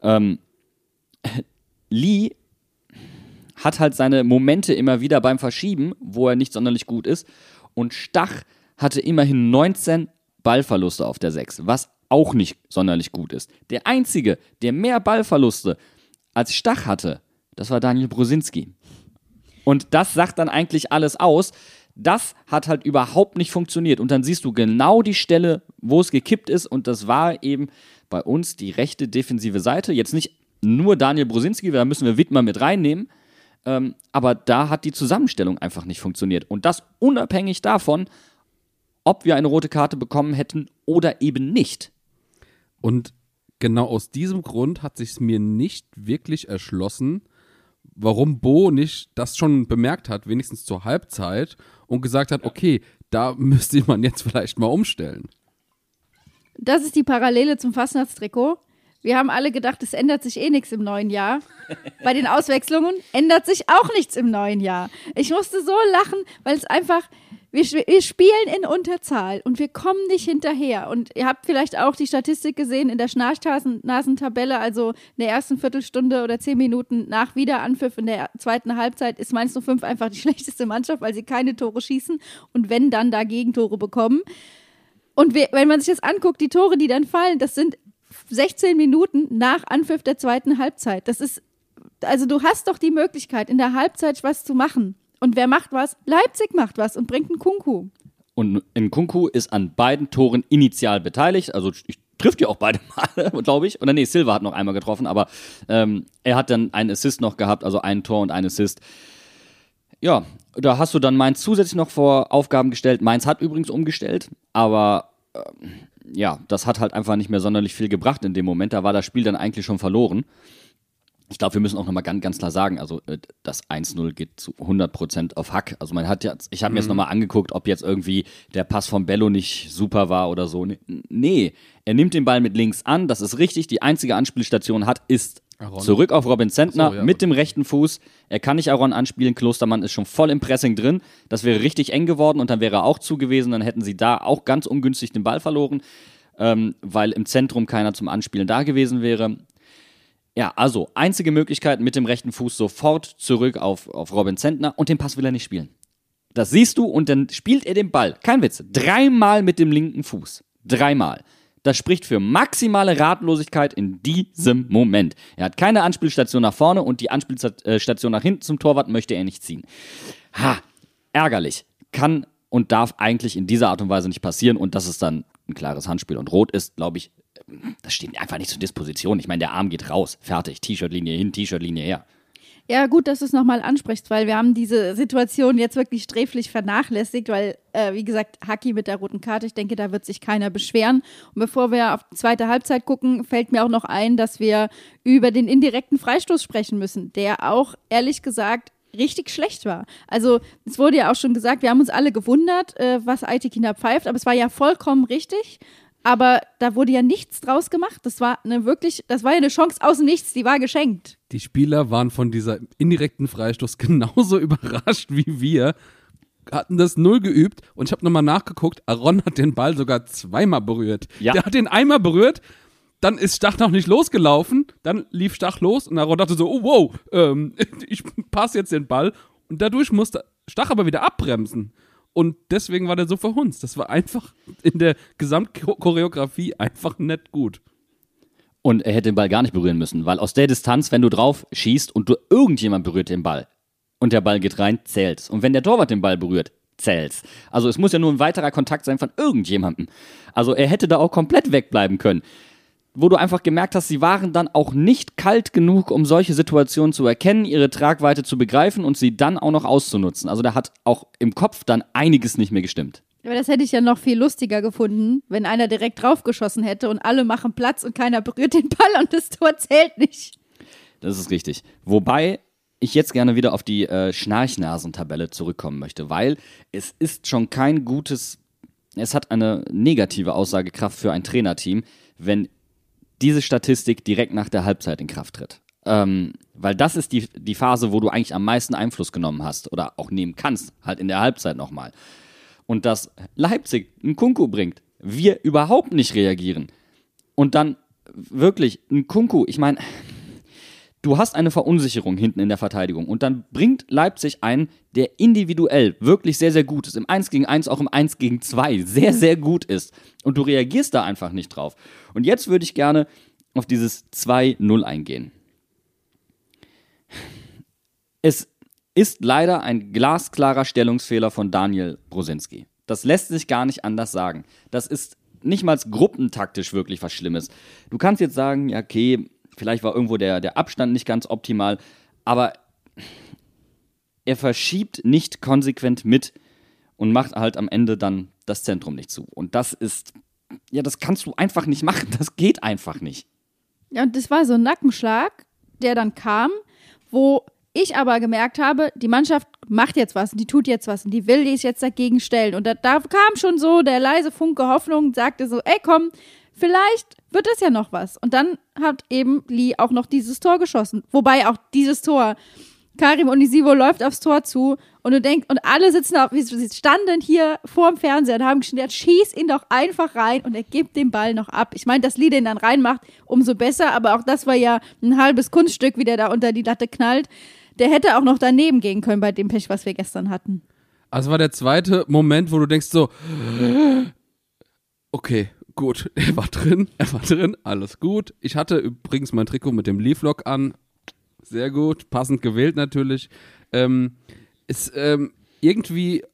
Ähm, Lee hat halt seine Momente immer wieder beim Verschieben, wo er nicht sonderlich gut ist. Und Stach hatte immerhin 19 Ballverluste auf der 6, was auch nicht sonderlich gut ist. Der einzige, der mehr Ballverluste als Stach hatte, das war Daniel Brusinski. Und das sagt dann eigentlich alles aus. Das hat halt überhaupt nicht funktioniert. Und dann siehst du genau die Stelle, wo es gekippt ist. Und das war eben bei uns die rechte defensive Seite. Jetzt nicht nur Daniel Brusinski, da müssen wir Wittmer mit reinnehmen. Ähm, aber da hat die Zusammenstellung einfach nicht funktioniert. Und das unabhängig davon, ob wir eine rote Karte bekommen hätten oder eben nicht. Und genau aus diesem Grund hat sich mir nicht wirklich erschlossen, warum Bo nicht das schon bemerkt hat, wenigstens zur Halbzeit, und gesagt hat, okay, da [LAUGHS] müsste man jetzt vielleicht mal umstellen. Das ist die Parallele zum Fastnachtstrikot. Wir haben alle gedacht, es ändert sich eh nichts im neuen Jahr. Bei den Auswechslungen ändert sich auch nichts im neuen Jahr. Ich musste so lachen, weil es einfach, wir, wir, spielen in Unterzahl und wir kommen nicht hinterher. Und ihr habt vielleicht auch die Statistik gesehen in der Schnarchnasentabelle, also in der ersten Viertelstunde oder zehn Minuten nach Wiederanpfiff in der zweiten Halbzeit ist Mainz 05 einfach die [LAUGHS] schlechteste Mannschaft, weil sie keine Tore schießen und wenn dann da Gegentore bekommen. Und wenn man sich das anguckt, die Tore, die dann fallen, das sind 16 Minuten nach Anpfiff der zweiten Halbzeit. Das ist, also du hast doch die Möglichkeit, in der Halbzeit was zu machen. Und wer macht was? Leipzig macht was und bringt einen Kunku. Und ein Kunku ist an beiden Toren initial beteiligt. Also ich trifft ja auch beide [LAUGHS] Male, glaube ich. Oder nee, Silva hat noch einmal getroffen, aber ähm, er hat dann einen Assist noch gehabt, also ein Tor und ein Assist. Ja, da hast du dann Mainz zusätzlich noch vor Aufgaben gestellt. Mainz hat übrigens umgestellt, aber äh, ja, das hat halt einfach nicht mehr sonderlich viel gebracht in dem Moment. Da war das Spiel dann eigentlich schon verloren. Ich glaube, wir müssen auch nochmal ganz, ganz klar sagen, also äh, das 1-0 geht zu 100% auf Hack. Also man hat ja, ich habe mir jetzt nochmal angeguckt, ob jetzt irgendwie der Pass von Bello nicht super war oder so. Nee, er nimmt den Ball mit links an, das ist richtig. Die einzige Anspielstation hat, ist Aaron. zurück auf Robin Zentner so, ja. mit dem rechten Fuß. Er kann nicht Aaron anspielen, Klostermann ist schon voll im Pressing drin. Das wäre richtig eng geworden und dann wäre er auch zu gewesen. Dann hätten sie da auch ganz ungünstig den Ball verloren, ähm, weil im Zentrum keiner zum Anspielen da gewesen wäre. Ja, also einzige Möglichkeit mit dem rechten Fuß sofort zurück auf, auf Robin Zentner und den Pass will er nicht spielen. Das siehst du und dann spielt er den Ball, kein Witz, dreimal mit dem linken Fuß. Dreimal. Das spricht für maximale Ratlosigkeit in diesem Moment. Er hat keine Anspielstation nach vorne und die Anspielstation nach hinten zum Torwart möchte er nicht ziehen. Ha, ärgerlich. Kann und darf eigentlich in dieser Art und Weise nicht passieren und das ist dann ein klares Handspiel. Und Rot ist, glaube ich, das steht einfach nicht zur Disposition. Ich meine, der Arm geht raus, fertig, T-Shirt-Linie hin, T-Shirt-Linie her. Ja, gut, dass du es nochmal ansprichst, weil wir haben diese Situation jetzt wirklich sträflich vernachlässigt, weil, äh, wie gesagt, Haki mit der roten Karte, ich denke, da wird sich keiner beschweren. Und bevor wir auf die zweite Halbzeit gucken, fällt mir auch noch ein, dass wir über den indirekten Freistoß sprechen müssen, der auch, ehrlich gesagt, richtig schlecht war. Also es wurde ja auch schon gesagt, wir haben uns alle gewundert, äh, was Aitikina pfeift, aber es war ja vollkommen richtig aber da wurde ja nichts draus gemacht. Das war eine wirklich, das war ja eine Chance aus nichts, die war geschenkt. Die Spieler waren von dieser indirekten Freistoß [LAUGHS] genauso überrascht wie wir, hatten das null geübt und ich habe nochmal nachgeguckt, Aaron hat den Ball sogar zweimal berührt. Ja. Der hat den einmal berührt, dann ist Stach noch nicht losgelaufen, dann lief Stach los und Aaron dachte so, oh wow, ähm, [LAUGHS] ich passe jetzt den Ball und dadurch musste Stach aber wieder abbremsen. Und deswegen war der so verhunzt. Das war einfach in der Gesamtchoreografie einfach nicht gut. Und er hätte den Ball gar nicht berühren müssen, weil aus der Distanz, wenn du drauf schießt und du irgendjemand berührt den Ball und der Ball geht rein, zählt's. Und wenn der Torwart den Ball berührt, zählt's. Also es muss ja nur ein weiterer Kontakt sein von irgendjemandem. Also er hätte da auch komplett wegbleiben können wo du einfach gemerkt hast, sie waren dann auch nicht kalt genug, um solche Situationen zu erkennen, ihre Tragweite zu begreifen und sie dann auch noch auszunutzen. Also da hat auch im Kopf dann einiges nicht mehr gestimmt. Aber das hätte ich ja noch viel lustiger gefunden, wenn einer direkt draufgeschossen hätte und alle machen Platz und keiner berührt den Ball und das Tor zählt nicht. Das ist richtig. Wobei ich jetzt gerne wieder auf die äh, Schnarchnasentabelle zurückkommen möchte, weil es ist schon kein gutes, es hat eine negative Aussagekraft für ein Trainerteam, wenn diese Statistik direkt nach der Halbzeit in Kraft tritt. Ähm, weil das ist die, die Phase, wo du eigentlich am meisten Einfluss genommen hast oder auch nehmen kannst, halt in der Halbzeit nochmal. Und dass Leipzig einen Kunku bringt, wir überhaupt nicht reagieren. Und dann wirklich ein Kunku, ich meine, du hast eine Verunsicherung hinten in der Verteidigung und dann bringt Leipzig einen, der individuell wirklich sehr, sehr gut ist, im 1 gegen 1, auch im 1 gegen 2 sehr, sehr gut ist und du reagierst da einfach nicht drauf. Und jetzt würde ich gerne auf dieses 2-0 eingehen. Es ist leider ein glasklarer Stellungsfehler von Daniel Brosinski. Das lässt sich gar nicht anders sagen. Das ist nicht mal gruppentaktisch wirklich was Schlimmes. Du kannst jetzt sagen, ja, okay, vielleicht war irgendwo der, der Abstand nicht ganz optimal, aber er verschiebt nicht konsequent mit und macht halt am Ende dann das Zentrum nicht zu. Und das ist, ja, das kannst du einfach nicht machen. Das geht einfach nicht. Ja, und das war so ein Nackenschlag, der dann kam, wo ich aber gemerkt habe, die Mannschaft macht jetzt was, die tut jetzt was und die will dies jetzt dagegen stellen. Und da, da kam schon so der leise Funke Hoffnung, sagte so, ey komm, vielleicht wird das ja noch was. Und dann hat eben Lee auch noch dieses Tor geschossen. Wobei auch dieses Tor, Karim Onisivo läuft aufs Tor zu und du denkst, und alle sitzen auf, sie standen hier vor dem Fernseher und haben geschnitten, schieß ihn doch einfach rein und er gibt den Ball noch ab. Ich meine, dass Lee den dann reinmacht, umso besser, aber auch das war ja ein halbes Kunststück, wie der da unter die Latte knallt. Der hätte auch noch daneben gehen können bei dem Pech, was wir gestern hatten. Also war der zweite Moment, wo du denkst so, okay, gut, [LAUGHS] er war drin, er war drin, alles gut. Ich hatte übrigens mein Trikot mit dem Leaflock an, sehr gut, passend gewählt natürlich. Ähm, ist ähm, irgendwie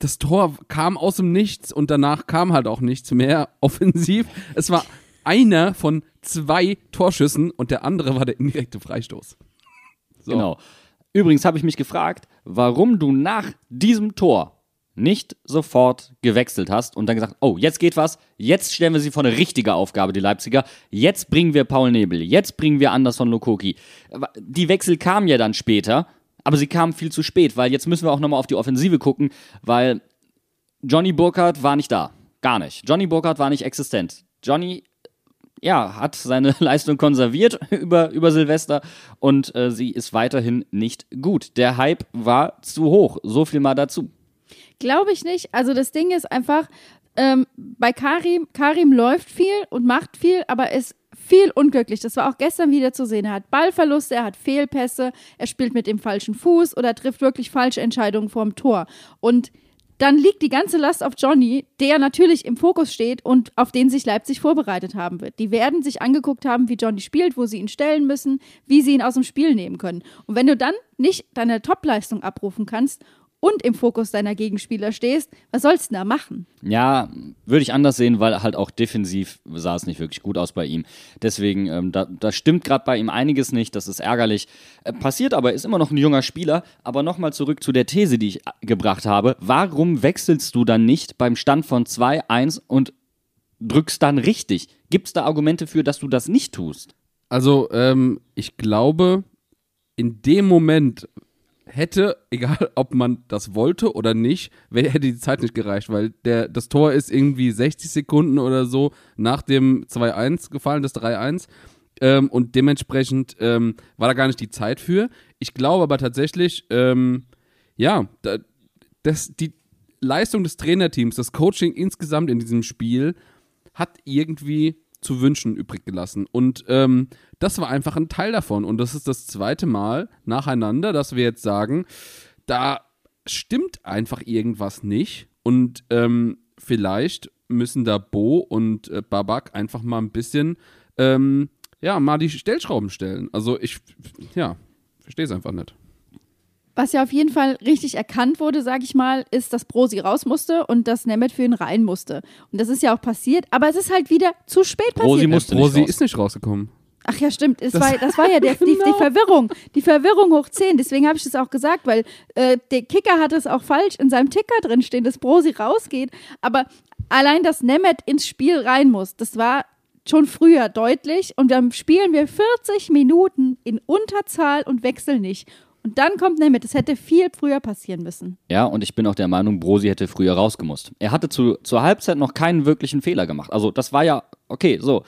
das Tor kam aus dem Nichts und danach kam halt auch nichts mehr [LAUGHS] offensiv. Es war einer von zwei Torschüssen und der andere war der indirekte Freistoß. So. Genau. Übrigens habe ich mich gefragt, warum du nach diesem Tor nicht sofort gewechselt hast und dann gesagt, oh, jetzt geht was, jetzt stellen wir sie vor eine richtige Aufgabe, die Leipziger, jetzt bringen wir Paul Nebel, jetzt bringen wir Anders von Lokoki. Die Wechsel kamen ja dann später, aber sie kamen viel zu spät, weil jetzt müssen wir auch nochmal auf die Offensive gucken, weil Johnny Burkhardt war nicht da. Gar nicht. Johnny Burkhardt war nicht existent. Johnny ja, hat seine [LAUGHS] Leistung konserviert [LAUGHS] über, über Silvester und äh, sie ist weiterhin nicht gut. Der Hype war zu hoch. So viel mal dazu. Glaube ich nicht. Also das Ding ist einfach, ähm, bei Karim, Karim läuft viel und macht viel, aber ist viel unglücklich. Das war auch gestern wieder zu sehen. Er hat Ballverluste, er hat Fehlpässe, er spielt mit dem falschen Fuß oder trifft wirklich falsche Entscheidungen vorm Tor. Und dann liegt die ganze Last auf Johnny, der natürlich im Fokus steht und auf den sich Leipzig vorbereitet haben wird. Die werden sich angeguckt haben, wie Johnny spielt, wo sie ihn stellen müssen, wie sie ihn aus dem Spiel nehmen können. Und wenn du dann nicht deine Topleistung abrufen kannst und im Fokus deiner Gegenspieler stehst, was sollst du da machen? Ja, würde ich anders sehen, weil halt auch defensiv sah es nicht wirklich gut aus bei ihm. Deswegen, ähm, da, da, stimmt gerade bei ihm einiges nicht, das ist ärgerlich. Äh, passiert aber, ist immer noch ein junger Spieler. Aber nochmal zurück zu der These, die ich äh, gebracht habe. Warum wechselst du dann nicht beim Stand von 2-1 und drückst dann richtig? Gibt es da Argumente für, dass du das nicht tust? Also, ähm, ich glaube, in dem Moment hätte, egal [LAUGHS] ob man das wollte oder nicht, hätte die Zeit nicht gereicht, weil der, das Tor ist irgendwie 60 Sekunden oder so nach dem 2-1 gefallen, das 3-1. Ähm, und dementsprechend ähm, war da gar nicht die Zeit für. Ich glaube aber tatsächlich, ähm, ja, da, das, die Leistung des Trainerteams, das Coaching insgesamt in diesem Spiel hat irgendwie zu wünschen übrig gelassen. Und ähm, das war einfach ein Teil davon. Und das ist das zweite Mal nacheinander, dass wir jetzt sagen, da stimmt einfach irgendwas nicht. Und ähm, vielleicht müssen da Bo und äh, Babak einfach mal ein bisschen, ähm, ja, mal die Stellschrauben stellen. Also ich, ja, verstehe es einfach nicht. Was ja auf jeden Fall richtig erkannt wurde, sage ich mal, ist, dass Brosi raus musste und dass Nemeth für ihn rein musste. Und das ist ja auch passiert, aber es ist halt wieder zu spät passiert. Brosi, musste Brosi ist nicht rausgekommen. Ach ja, stimmt. Es das, war, das war ja der, genau. [LAUGHS] die, die, Verwirrung. Die Verwirrung hoch 10. Deswegen habe ich das auch gesagt, weil äh, der Kicker hat es auch falsch in seinem Ticker drin stehen, dass Brosi rausgeht. Aber allein, dass Nemeth ins Spiel rein muss, das war schon früher deutlich. Und dann spielen wir 40 Minuten in Unterzahl und wechseln nicht. Und dann kommt Nemeth. Es hätte viel früher passieren müssen. Ja, und ich bin auch der Meinung, Brosi hätte früher rausgemusst. Er hatte zu, zur Halbzeit noch keinen wirklichen Fehler gemacht. Also, das war ja, okay, so.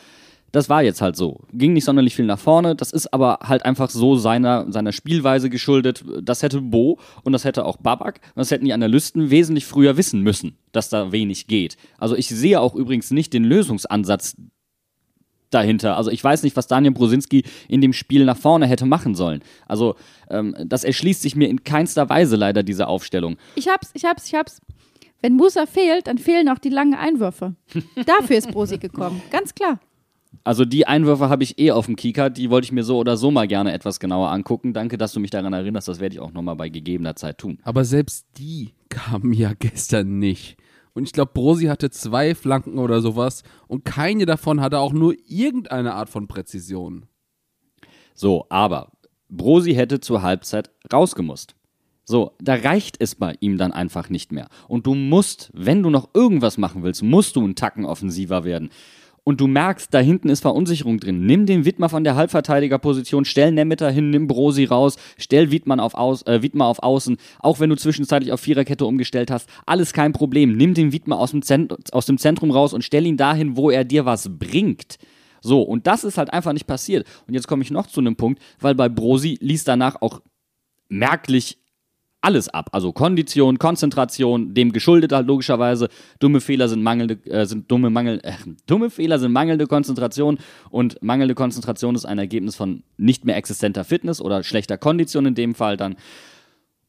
Das war jetzt halt so. Ging nicht sonderlich viel nach vorne. Das ist aber halt einfach so seiner, seiner Spielweise geschuldet. Das hätte Bo und das hätte auch Babak und das hätten die Analysten wesentlich früher wissen müssen, dass da wenig geht. Also ich sehe auch übrigens nicht den Lösungsansatz dahinter. Also ich weiß nicht, was Daniel Brosinski in dem Spiel nach vorne hätte machen sollen. Also ähm, das erschließt sich mir in keinster Weise leider diese Aufstellung. Ich hab's, ich hab's, ich hab's. Wenn Musa fehlt, dann fehlen auch die langen Einwürfe. [LAUGHS] Dafür ist Brosi gekommen. Ganz klar. Also die Einwürfe habe ich eh auf dem Kieker, die wollte ich mir so oder so mal gerne etwas genauer angucken. Danke, dass du mich daran erinnerst, das werde ich auch nochmal bei gegebener Zeit tun. Aber selbst die kamen ja gestern nicht. Und ich glaube, Brosi hatte zwei Flanken oder sowas und keine davon hatte auch nur irgendeine Art von Präzision. So, aber Brosi hätte zur Halbzeit rausgemusst. So, da reicht es bei ihm dann einfach nicht mehr. Und du musst, wenn du noch irgendwas machen willst, musst du einen Tacken offensiver werden. Und du merkst, da hinten ist Verunsicherung drin. Nimm den Wittmer von der Halbverteidigerposition, stell Nemeter hin, nimm Brosi raus, stell Wittmann auf Aus, äh, Wittmer auf Außen, auch wenn du zwischenzeitlich auf Viererkette umgestellt hast, alles kein Problem. Nimm den Wittmer aus dem, Zent aus dem Zentrum raus und stell ihn dahin, wo er dir was bringt. So, und das ist halt einfach nicht passiert. Und jetzt komme ich noch zu einem Punkt, weil bei Brosi ließ danach auch merklich alles ab. Also Kondition, Konzentration, dem geschuldet halt logischerweise. Dumme Fehler sind mangelnde, äh, sind dumme Mangel, äh, [LAUGHS] dumme Fehler sind mangelnde Konzentration und mangelnde Konzentration ist ein Ergebnis von nicht mehr existenter Fitness oder schlechter Kondition in dem Fall dann.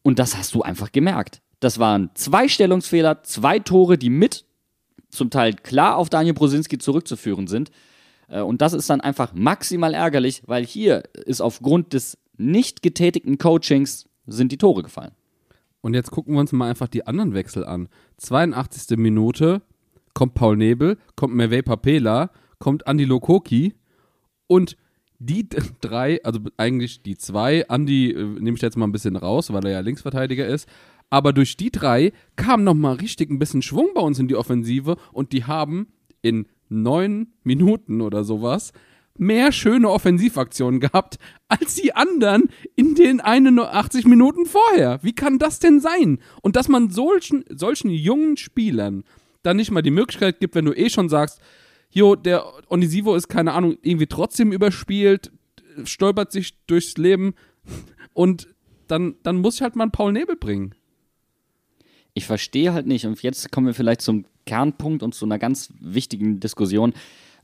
Und das hast du einfach gemerkt. Das waren zwei Stellungsfehler, zwei Tore, die mit zum Teil klar auf Daniel Brosinski zurückzuführen sind. Äh, und das ist dann einfach maximal ärgerlich, weil hier ist aufgrund des nicht getätigten Coachings sind die Tore gefallen. Und jetzt gucken wir uns mal einfach die anderen Wechsel an. 82. Minute kommt Paul Nebel, kommt Mervey Papela, kommt Andi Lokoki und die drei, also eigentlich die zwei, Andi äh, nehme ich jetzt mal ein bisschen raus, weil er ja Linksverteidiger ist, aber durch die drei kam nochmal richtig ein bisschen Schwung bei uns in die Offensive und die haben in neun Minuten oder sowas mehr schöne Offensivaktionen gehabt als die anderen in den 81 Minuten vorher. Wie kann das denn sein? Und dass man solchen, solchen jungen Spielern dann nicht mal die Möglichkeit gibt, wenn du eh schon sagst, jo, der Onisivo ist, keine Ahnung, irgendwie trotzdem überspielt, stolpert sich durchs Leben und dann, dann muss ich halt mal einen Paul Nebel bringen. Ich verstehe halt nicht, und jetzt kommen wir vielleicht zum Kernpunkt und zu einer ganz wichtigen Diskussion.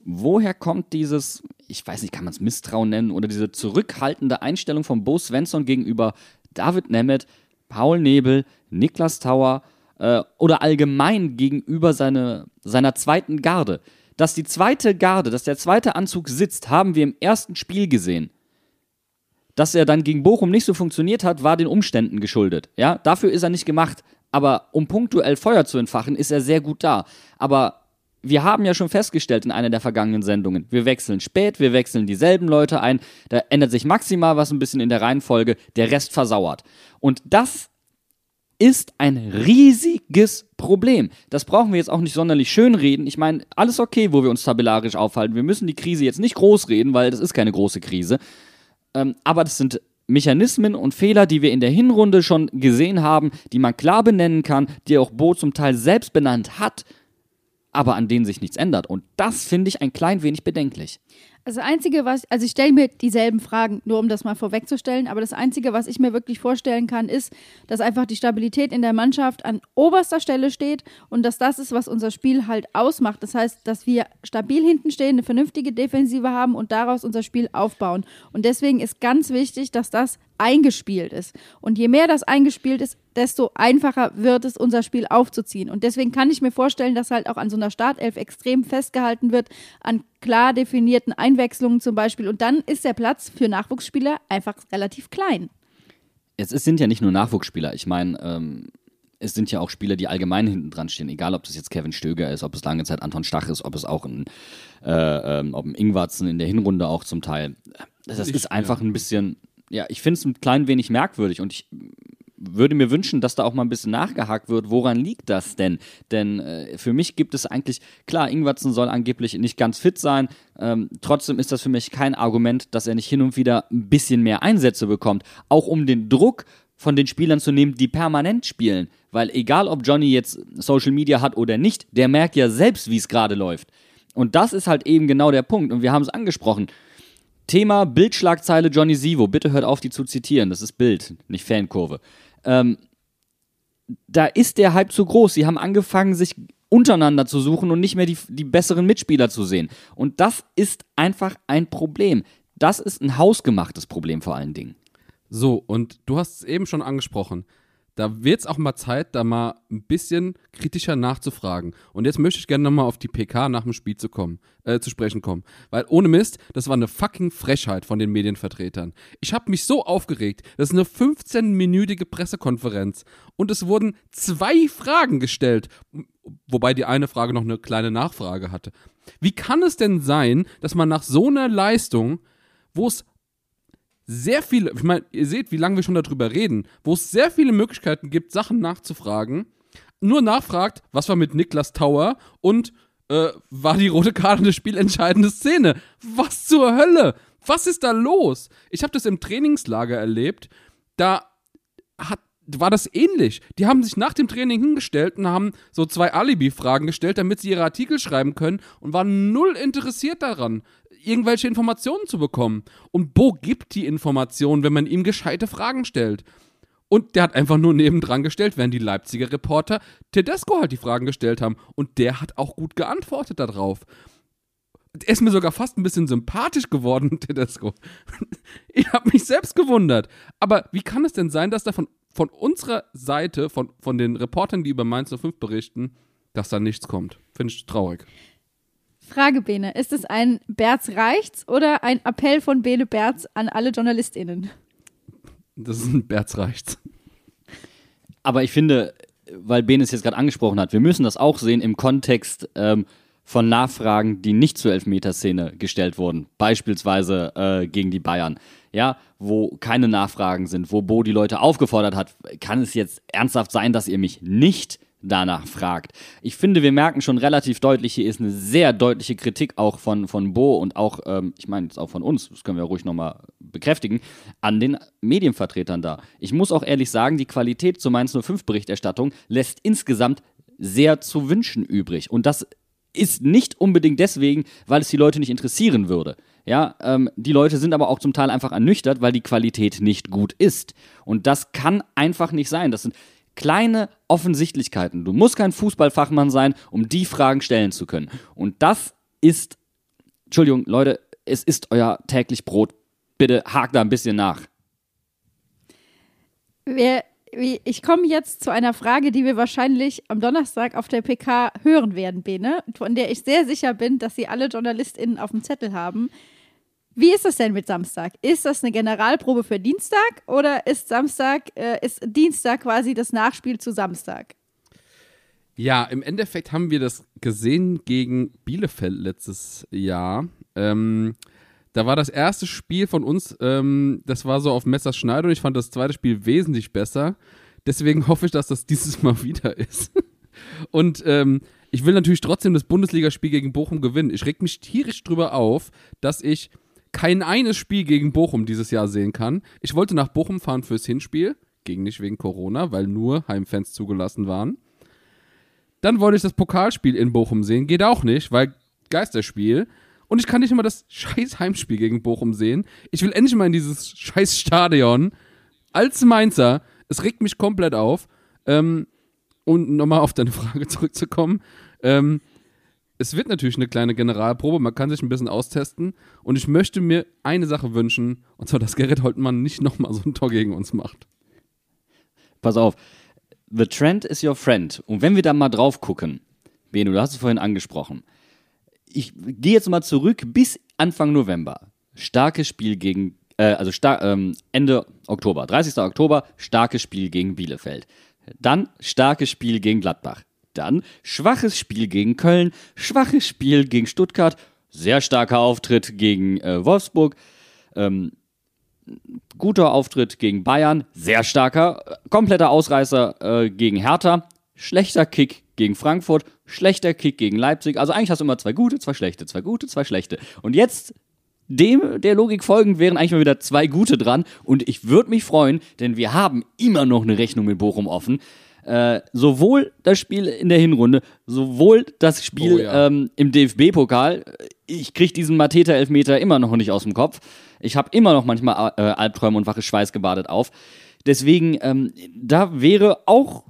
Woher kommt dieses, ich weiß nicht, kann man es Misstrauen nennen, oder diese zurückhaltende Einstellung von Bo Svensson gegenüber David Nemeth, Paul Nebel, Niklas Tauer äh, oder allgemein gegenüber seine, seiner zweiten Garde? Dass die zweite Garde, dass der zweite Anzug sitzt, haben wir im ersten Spiel gesehen. Dass er dann gegen Bochum nicht so funktioniert hat, war den Umständen geschuldet. Ja, dafür ist er nicht gemacht. Aber um punktuell Feuer zu entfachen, ist er sehr gut da. Aber wir haben ja schon festgestellt in einer der vergangenen Sendungen, wir wechseln spät, wir wechseln dieselben Leute ein, da ändert sich maximal was ein bisschen in der Reihenfolge, der Rest versauert. Und das ist ein riesiges Problem. Das brauchen wir jetzt auch nicht sonderlich schön reden. Ich meine, alles okay, wo wir uns tabellarisch aufhalten. Wir müssen die Krise jetzt nicht groß reden, weil das ist keine große Krise. Ähm, aber das sind Mechanismen und Fehler, die wir in der Hinrunde schon gesehen haben, die man klar benennen kann, die auch Bo zum Teil selbst benannt hat aber an denen sich nichts ändert. Und das finde ich ein klein wenig bedenklich. Also Einzige, was, also ich stelle mir dieselben Fragen, nur um das mal vorwegzustellen, aber das Einzige, was ich mir wirklich vorstellen kann, ist, dass einfach die Stabilität in der Mannschaft an oberster Stelle steht und dass das ist, was unser Spiel halt ausmacht. Das heißt, dass wir stabil hinten stehen, eine vernünftige Defensive haben und daraus unser Spiel aufbauen. Und deswegen ist ganz wichtig, dass das eingespielt ist. Und je mehr das eingespielt ist, desto einfacher wird es, unser Spiel aufzuziehen. Und deswegen kann ich mir vorstellen, dass halt auch an so einer Startelf extrem festgehalten wird, an klar definierten Einwechslungen zum Beispiel. Und dann ist der Platz für Nachwuchsspieler einfach relativ klein. Es, sind ja nicht nur Nachwuchsspieler. Ich meine, ähm, es sind ja auch Spieler, die allgemein hinten dran stehen. Egal, ob das jetzt Kevin Stöger ist, ob es lange Zeit Anton Stach ist, ob es auch ein, äh, ähm, ob ein Ingwarzen in der Hinrunde auch zum Teil. Das ich, ist einfach ja. ein bisschen, ja, ich finde es ein klein wenig merkwürdig und ich würde mir wünschen, dass da auch mal ein bisschen nachgehakt wird, woran liegt das denn? Denn äh, für mich gibt es eigentlich, klar, Ingwertsen soll angeblich nicht ganz fit sein, ähm, trotzdem ist das für mich kein Argument, dass er nicht hin und wieder ein bisschen mehr Einsätze bekommt, auch um den Druck von den Spielern zu nehmen, die permanent spielen. Weil egal, ob Johnny jetzt Social Media hat oder nicht, der merkt ja selbst, wie es gerade läuft. Und das ist halt eben genau der Punkt. Und wir haben es angesprochen. Thema Bildschlagzeile Johnny Sivo. Bitte hört auf, die zu zitieren. Das ist Bild, nicht Fankurve. Ähm, da ist der Hype zu groß. Sie haben angefangen, sich untereinander zu suchen und nicht mehr die, die besseren Mitspieler zu sehen. Und das ist einfach ein Problem. Das ist ein hausgemachtes Problem vor allen Dingen. So, und du hast es eben schon angesprochen. Da wird es auch mal Zeit, da mal ein bisschen kritischer nachzufragen. Und jetzt möchte ich gerne nochmal auf die PK nach dem Spiel zu kommen, äh, zu sprechen kommen. Weil ohne Mist, das war eine fucking Frechheit von den Medienvertretern. Ich habe mich so aufgeregt. Das ist eine 15-minütige Pressekonferenz. Und es wurden zwei Fragen gestellt. Wobei die eine Frage noch eine kleine Nachfrage hatte. Wie kann es denn sein, dass man nach so einer Leistung, wo es sehr viele, ich meine, ihr seht, wie lange wir schon darüber reden, wo es sehr viele Möglichkeiten gibt, Sachen nachzufragen, nur nachfragt, was war mit Niklas Tauer und äh, war die rote Karte eine spielentscheidende Szene? Was zur Hölle? Was ist da los? Ich habe das im Trainingslager erlebt. Da hat, war das ähnlich. Die haben sich nach dem Training hingestellt und haben so zwei Alibi-Fragen gestellt, damit sie ihre Artikel schreiben können und waren null interessiert daran irgendwelche Informationen zu bekommen. Und Bo gibt die Informationen, wenn man ihm gescheite Fragen stellt. Und der hat einfach nur nebendran gestellt, während die Leipziger Reporter Tedesco halt die Fragen gestellt haben. Und der hat auch gut geantwortet darauf. Er ist mir sogar fast ein bisschen sympathisch geworden, [LAUGHS] Tedesco. Ich habe mich selbst gewundert. Aber wie kann es denn sein, dass da von, von unserer Seite, von, von den Reportern, die über Mainz 05 berichten, dass da nichts kommt? Finde ich traurig. Frage, Bene. Ist es ein Berz reicht's oder ein Appell von Bene Berz an alle JournalistInnen? Das ist ein Berz reicht's. Aber ich finde, weil Bene es jetzt gerade angesprochen hat, wir müssen das auch sehen im Kontext ähm, von Nachfragen, die nicht zur Elfmeterszene gestellt wurden. Beispielsweise äh, gegen die Bayern. Ja, wo keine Nachfragen sind, wo Bo die Leute aufgefordert hat, kann es jetzt ernsthaft sein, dass ihr mich nicht danach fragt. Ich finde, wir merken schon relativ deutlich, hier ist eine sehr deutliche Kritik auch von, von Bo und auch, ähm, ich meine jetzt auch von uns, das können wir ruhig nochmal bekräftigen, an den Medienvertretern da. Ich muss auch ehrlich sagen, die Qualität zur Mainz 05 Berichterstattung lässt insgesamt sehr zu wünschen übrig. Und das ist nicht unbedingt deswegen, weil es die Leute nicht interessieren würde. Ja, ähm, die Leute sind aber auch zum Teil einfach ernüchtert, weil die Qualität nicht gut ist. Und das kann einfach nicht sein. Das sind kleine Offensichtlichkeiten. Du musst kein Fußballfachmann sein, um die Fragen stellen zu können. Und das ist, Entschuldigung, Leute, es ist euer täglich Brot. Bitte hakt da ein bisschen nach. Wir, ich komme jetzt zu einer Frage, die wir wahrscheinlich am Donnerstag auf der PK hören werden, Bene, von der ich sehr sicher bin, dass sie alle JournalistInnen auf dem Zettel haben. Wie ist das denn mit Samstag? Ist das eine Generalprobe für Dienstag oder ist Samstag, äh, ist Dienstag quasi das Nachspiel zu Samstag? Ja, im Endeffekt haben wir das gesehen gegen Bielefeld letztes Jahr. Ähm, da war das erste Spiel von uns, ähm, das war so auf Messerschneide und ich fand das zweite Spiel wesentlich besser. Deswegen [LAUGHS] hoffe ich, dass das dieses Mal wieder ist. [LAUGHS] und ähm, ich will natürlich trotzdem das Bundesligaspiel gegen Bochum gewinnen. Ich reg mich tierisch drüber auf, dass ich kein eines Spiel gegen Bochum dieses Jahr sehen kann. Ich wollte nach Bochum fahren fürs Hinspiel, ging nicht wegen Corona, weil nur Heimfans zugelassen waren. Dann wollte ich das Pokalspiel in Bochum sehen, geht auch nicht, weil Geisterspiel. Und ich kann nicht immer das scheiß Heimspiel gegen Bochum sehen. Ich will endlich mal in dieses scheiß Stadion. Als Mainzer, es regt mich komplett auf. Ähm, und nochmal auf deine Frage [LAUGHS] zurückzukommen. Ähm, es wird natürlich eine kleine Generalprobe, man kann sich ein bisschen austesten und ich möchte mir eine Sache wünschen, und zwar, dass Gerrit Holtmann nicht nochmal so ein Tor gegen uns macht. Pass auf, the trend is your friend. Und wenn wir da mal drauf gucken, Beno, du hast es vorhin angesprochen, ich gehe jetzt mal zurück bis Anfang November. Starkes Spiel gegen, äh, also ähm, Ende Oktober, 30. Oktober, starkes Spiel gegen Bielefeld. Dann starkes Spiel gegen Gladbach. Dann schwaches Spiel gegen Köln, schwaches Spiel gegen Stuttgart, sehr starker Auftritt gegen äh, Wolfsburg, ähm, guter Auftritt gegen Bayern, sehr starker, kompletter Ausreißer äh, gegen Hertha, schlechter Kick gegen Frankfurt, schlechter Kick gegen Leipzig. Also eigentlich hast du immer zwei gute, zwei schlechte, zwei gute, zwei schlechte. Und jetzt dem der Logik folgend wären eigentlich mal wieder zwei gute dran. Und ich würde mich freuen, denn wir haben immer noch eine Rechnung mit Bochum offen. Äh, sowohl das Spiel in der Hinrunde, sowohl das Spiel oh, ja. ähm, im DFB-Pokal. Ich kriege diesen Mateta-Elfmeter immer noch nicht aus dem Kopf. Ich habe immer noch manchmal äh, Albträume und wache Schweiß gebadet auf. Deswegen, ähm, da wäre auch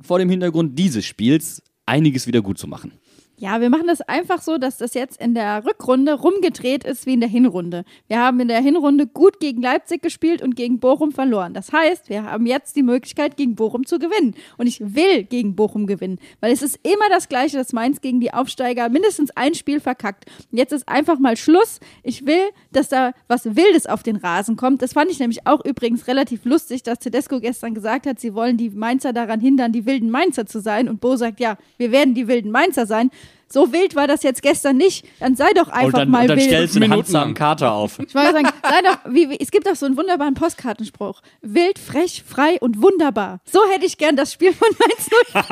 vor dem Hintergrund dieses Spiels einiges wieder gut zu machen. Ja, wir machen das einfach so, dass das jetzt in der Rückrunde rumgedreht ist wie in der Hinrunde. Wir haben in der Hinrunde gut gegen Leipzig gespielt und gegen Bochum verloren. Das heißt, wir haben jetzt die Möglichkeit, gegen Bochum zu gewinnen. Und ich will gegen Bochum gewinnen, weil es ist immer das Gleiche, dass Mainz gegen die Aufsteiger mindestens ein Spiel verkackt. Und jetzt ist einfach mal Schluss. Ich will, dass da was Wildes auf den Rasen kommt. Das fand ich nämlich auch übrigens relativ lustig, dass Tedesco gestern gesagt hat, sie wollen die Mainzer daran hindern, die wilden Mainzer zu sein. Und Bo sagt, ja, wir werden die wilden Mainzer sein so wild war das jetzt gestern nicht. Dann sei doch einfach und dann, mal und dann wild. stellst du einen handsamen. Kater auf. Ich wollte sagen, sei doch, wie, wie, es gibt auch so einen wunderbaren Postkartenspruch. Wild, frech, frei und wunderbar. So hätte ich gern das Spiel von Mainz 05.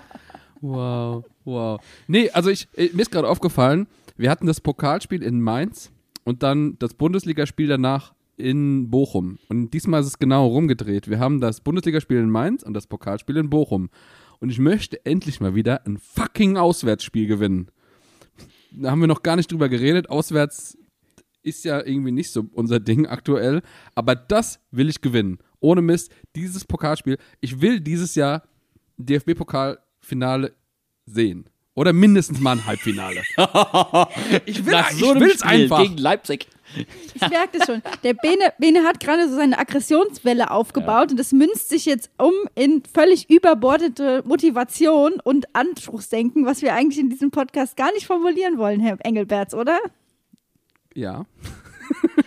[LAUGHS] Wow, wow. Nee, also ich, mir ist gerade aufgefallen, wir hatten das Pokalspiel in Mainz und dann das Bundesligaspiel danach in Bochum. Und diesmal ist es genau rumgedreht. Wir haben das Bundesligaspiel in Mainz und das Pokalspiel in Bochum. Und ich möchte endlich mal wieder ein fucking Auswärtsspiel gewinnen. Da haben wir noch gar nicht drüber geredet. Auswärts ist ja irgendwie nicht so unser Ding aktuell. Aber das will ich gewinnen. Ohne Mist, dieses Pokalspiel. Ich will dieses Jahr DFB-Pokalfinale sehen. Oder mindestens mal ein Halbfinale. [LAUGHS] ich will ich so einem will's Spiel einfach. gegen Leipzig. [LAUGHS] Ich merke das schon. Der Bene, Bene hat gerade so seine Aggressionswelle aufgebaut und das münzt sich jetzt um in völlig überbordete Motivation und Anspruchsdenken, was wir eigentlich in diesem Podcast gar nicht formulieren wollen, Herr Engelberts, oder? Ja.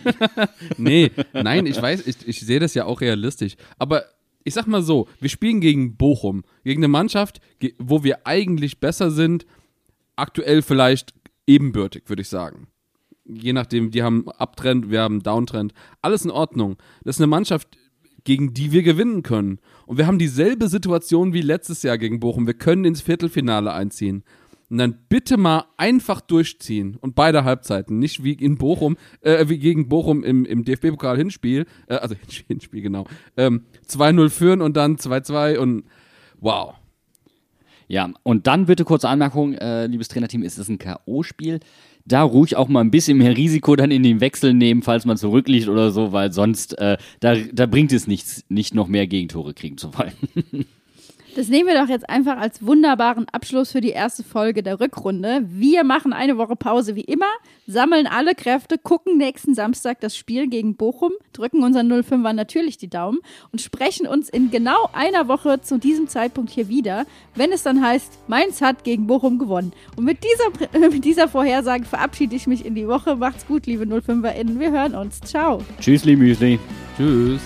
[LAUGHS] nee, nein, ich weiß, ich, ich sehe das ja auch realistisch. Aber ich sag mal so, wir spielen gegen Bochum, gegen eine Mannschaft, wo wir eigentlich besser sind, aktuell vielleicht ebenbürtig, würde ich sagen. Je nachdem, die haben Uptrend, wir haben Downtrend. Alles in Ordnung. Das ist eine Mannschaft, gegen die wir gewinnen können. Und wir haben dieselbe Situation wie letztes Jahr gegen Bochum. Wir können ins Viertelfinale einziehen. Und dann bitte mal einfach durchziehen und beide Halbzeiten, nicht wie in Bochum, äh, wie gegen Bochum im, im DFB-Pokal-Hinspiel, äh, also [LAUGHS] Hinspiel, genau, ähm, 2-0 führen und dann 2-2 und wow. Ja, und dann bitte kurze Anmerkung, äh, liebes Trainerteam, ist es ein K.O.-Spiel? Da ruhig auch mal ein bisschen mehr Risiko dann in den Wechsel nehmen, falls man zurückliegt oder so, weil sonst, äh, da, da bringt es nichts, nicht noch mehr Gegentore kriegen zu wollen. [LAUGHS] Das nehmen wir doch jetzt einfach als wunderbaren Abschluss für die erste Folge der Rückrunde. Wir machen eine Woche Pause wie immer, sammeln alle Kräfte, gucken nächsten Samstag das Spiel gegen Bochum, drücken unseren 05er natürlich die Daumen und sprechen uns in genau einer Woche zu diesem Zeitpunkt hier wieder, wenn es dann heißt, Mainz hat gegen Bochum gewonnen. Und mit dieser, [LAUGHS] mit dieser Vorhersage verabschiede ich mich in die Woche. Macht's gut, liebe 05erInnen. Wir hören uns. Ciao. Tschüssli, Müsli. Tschüss.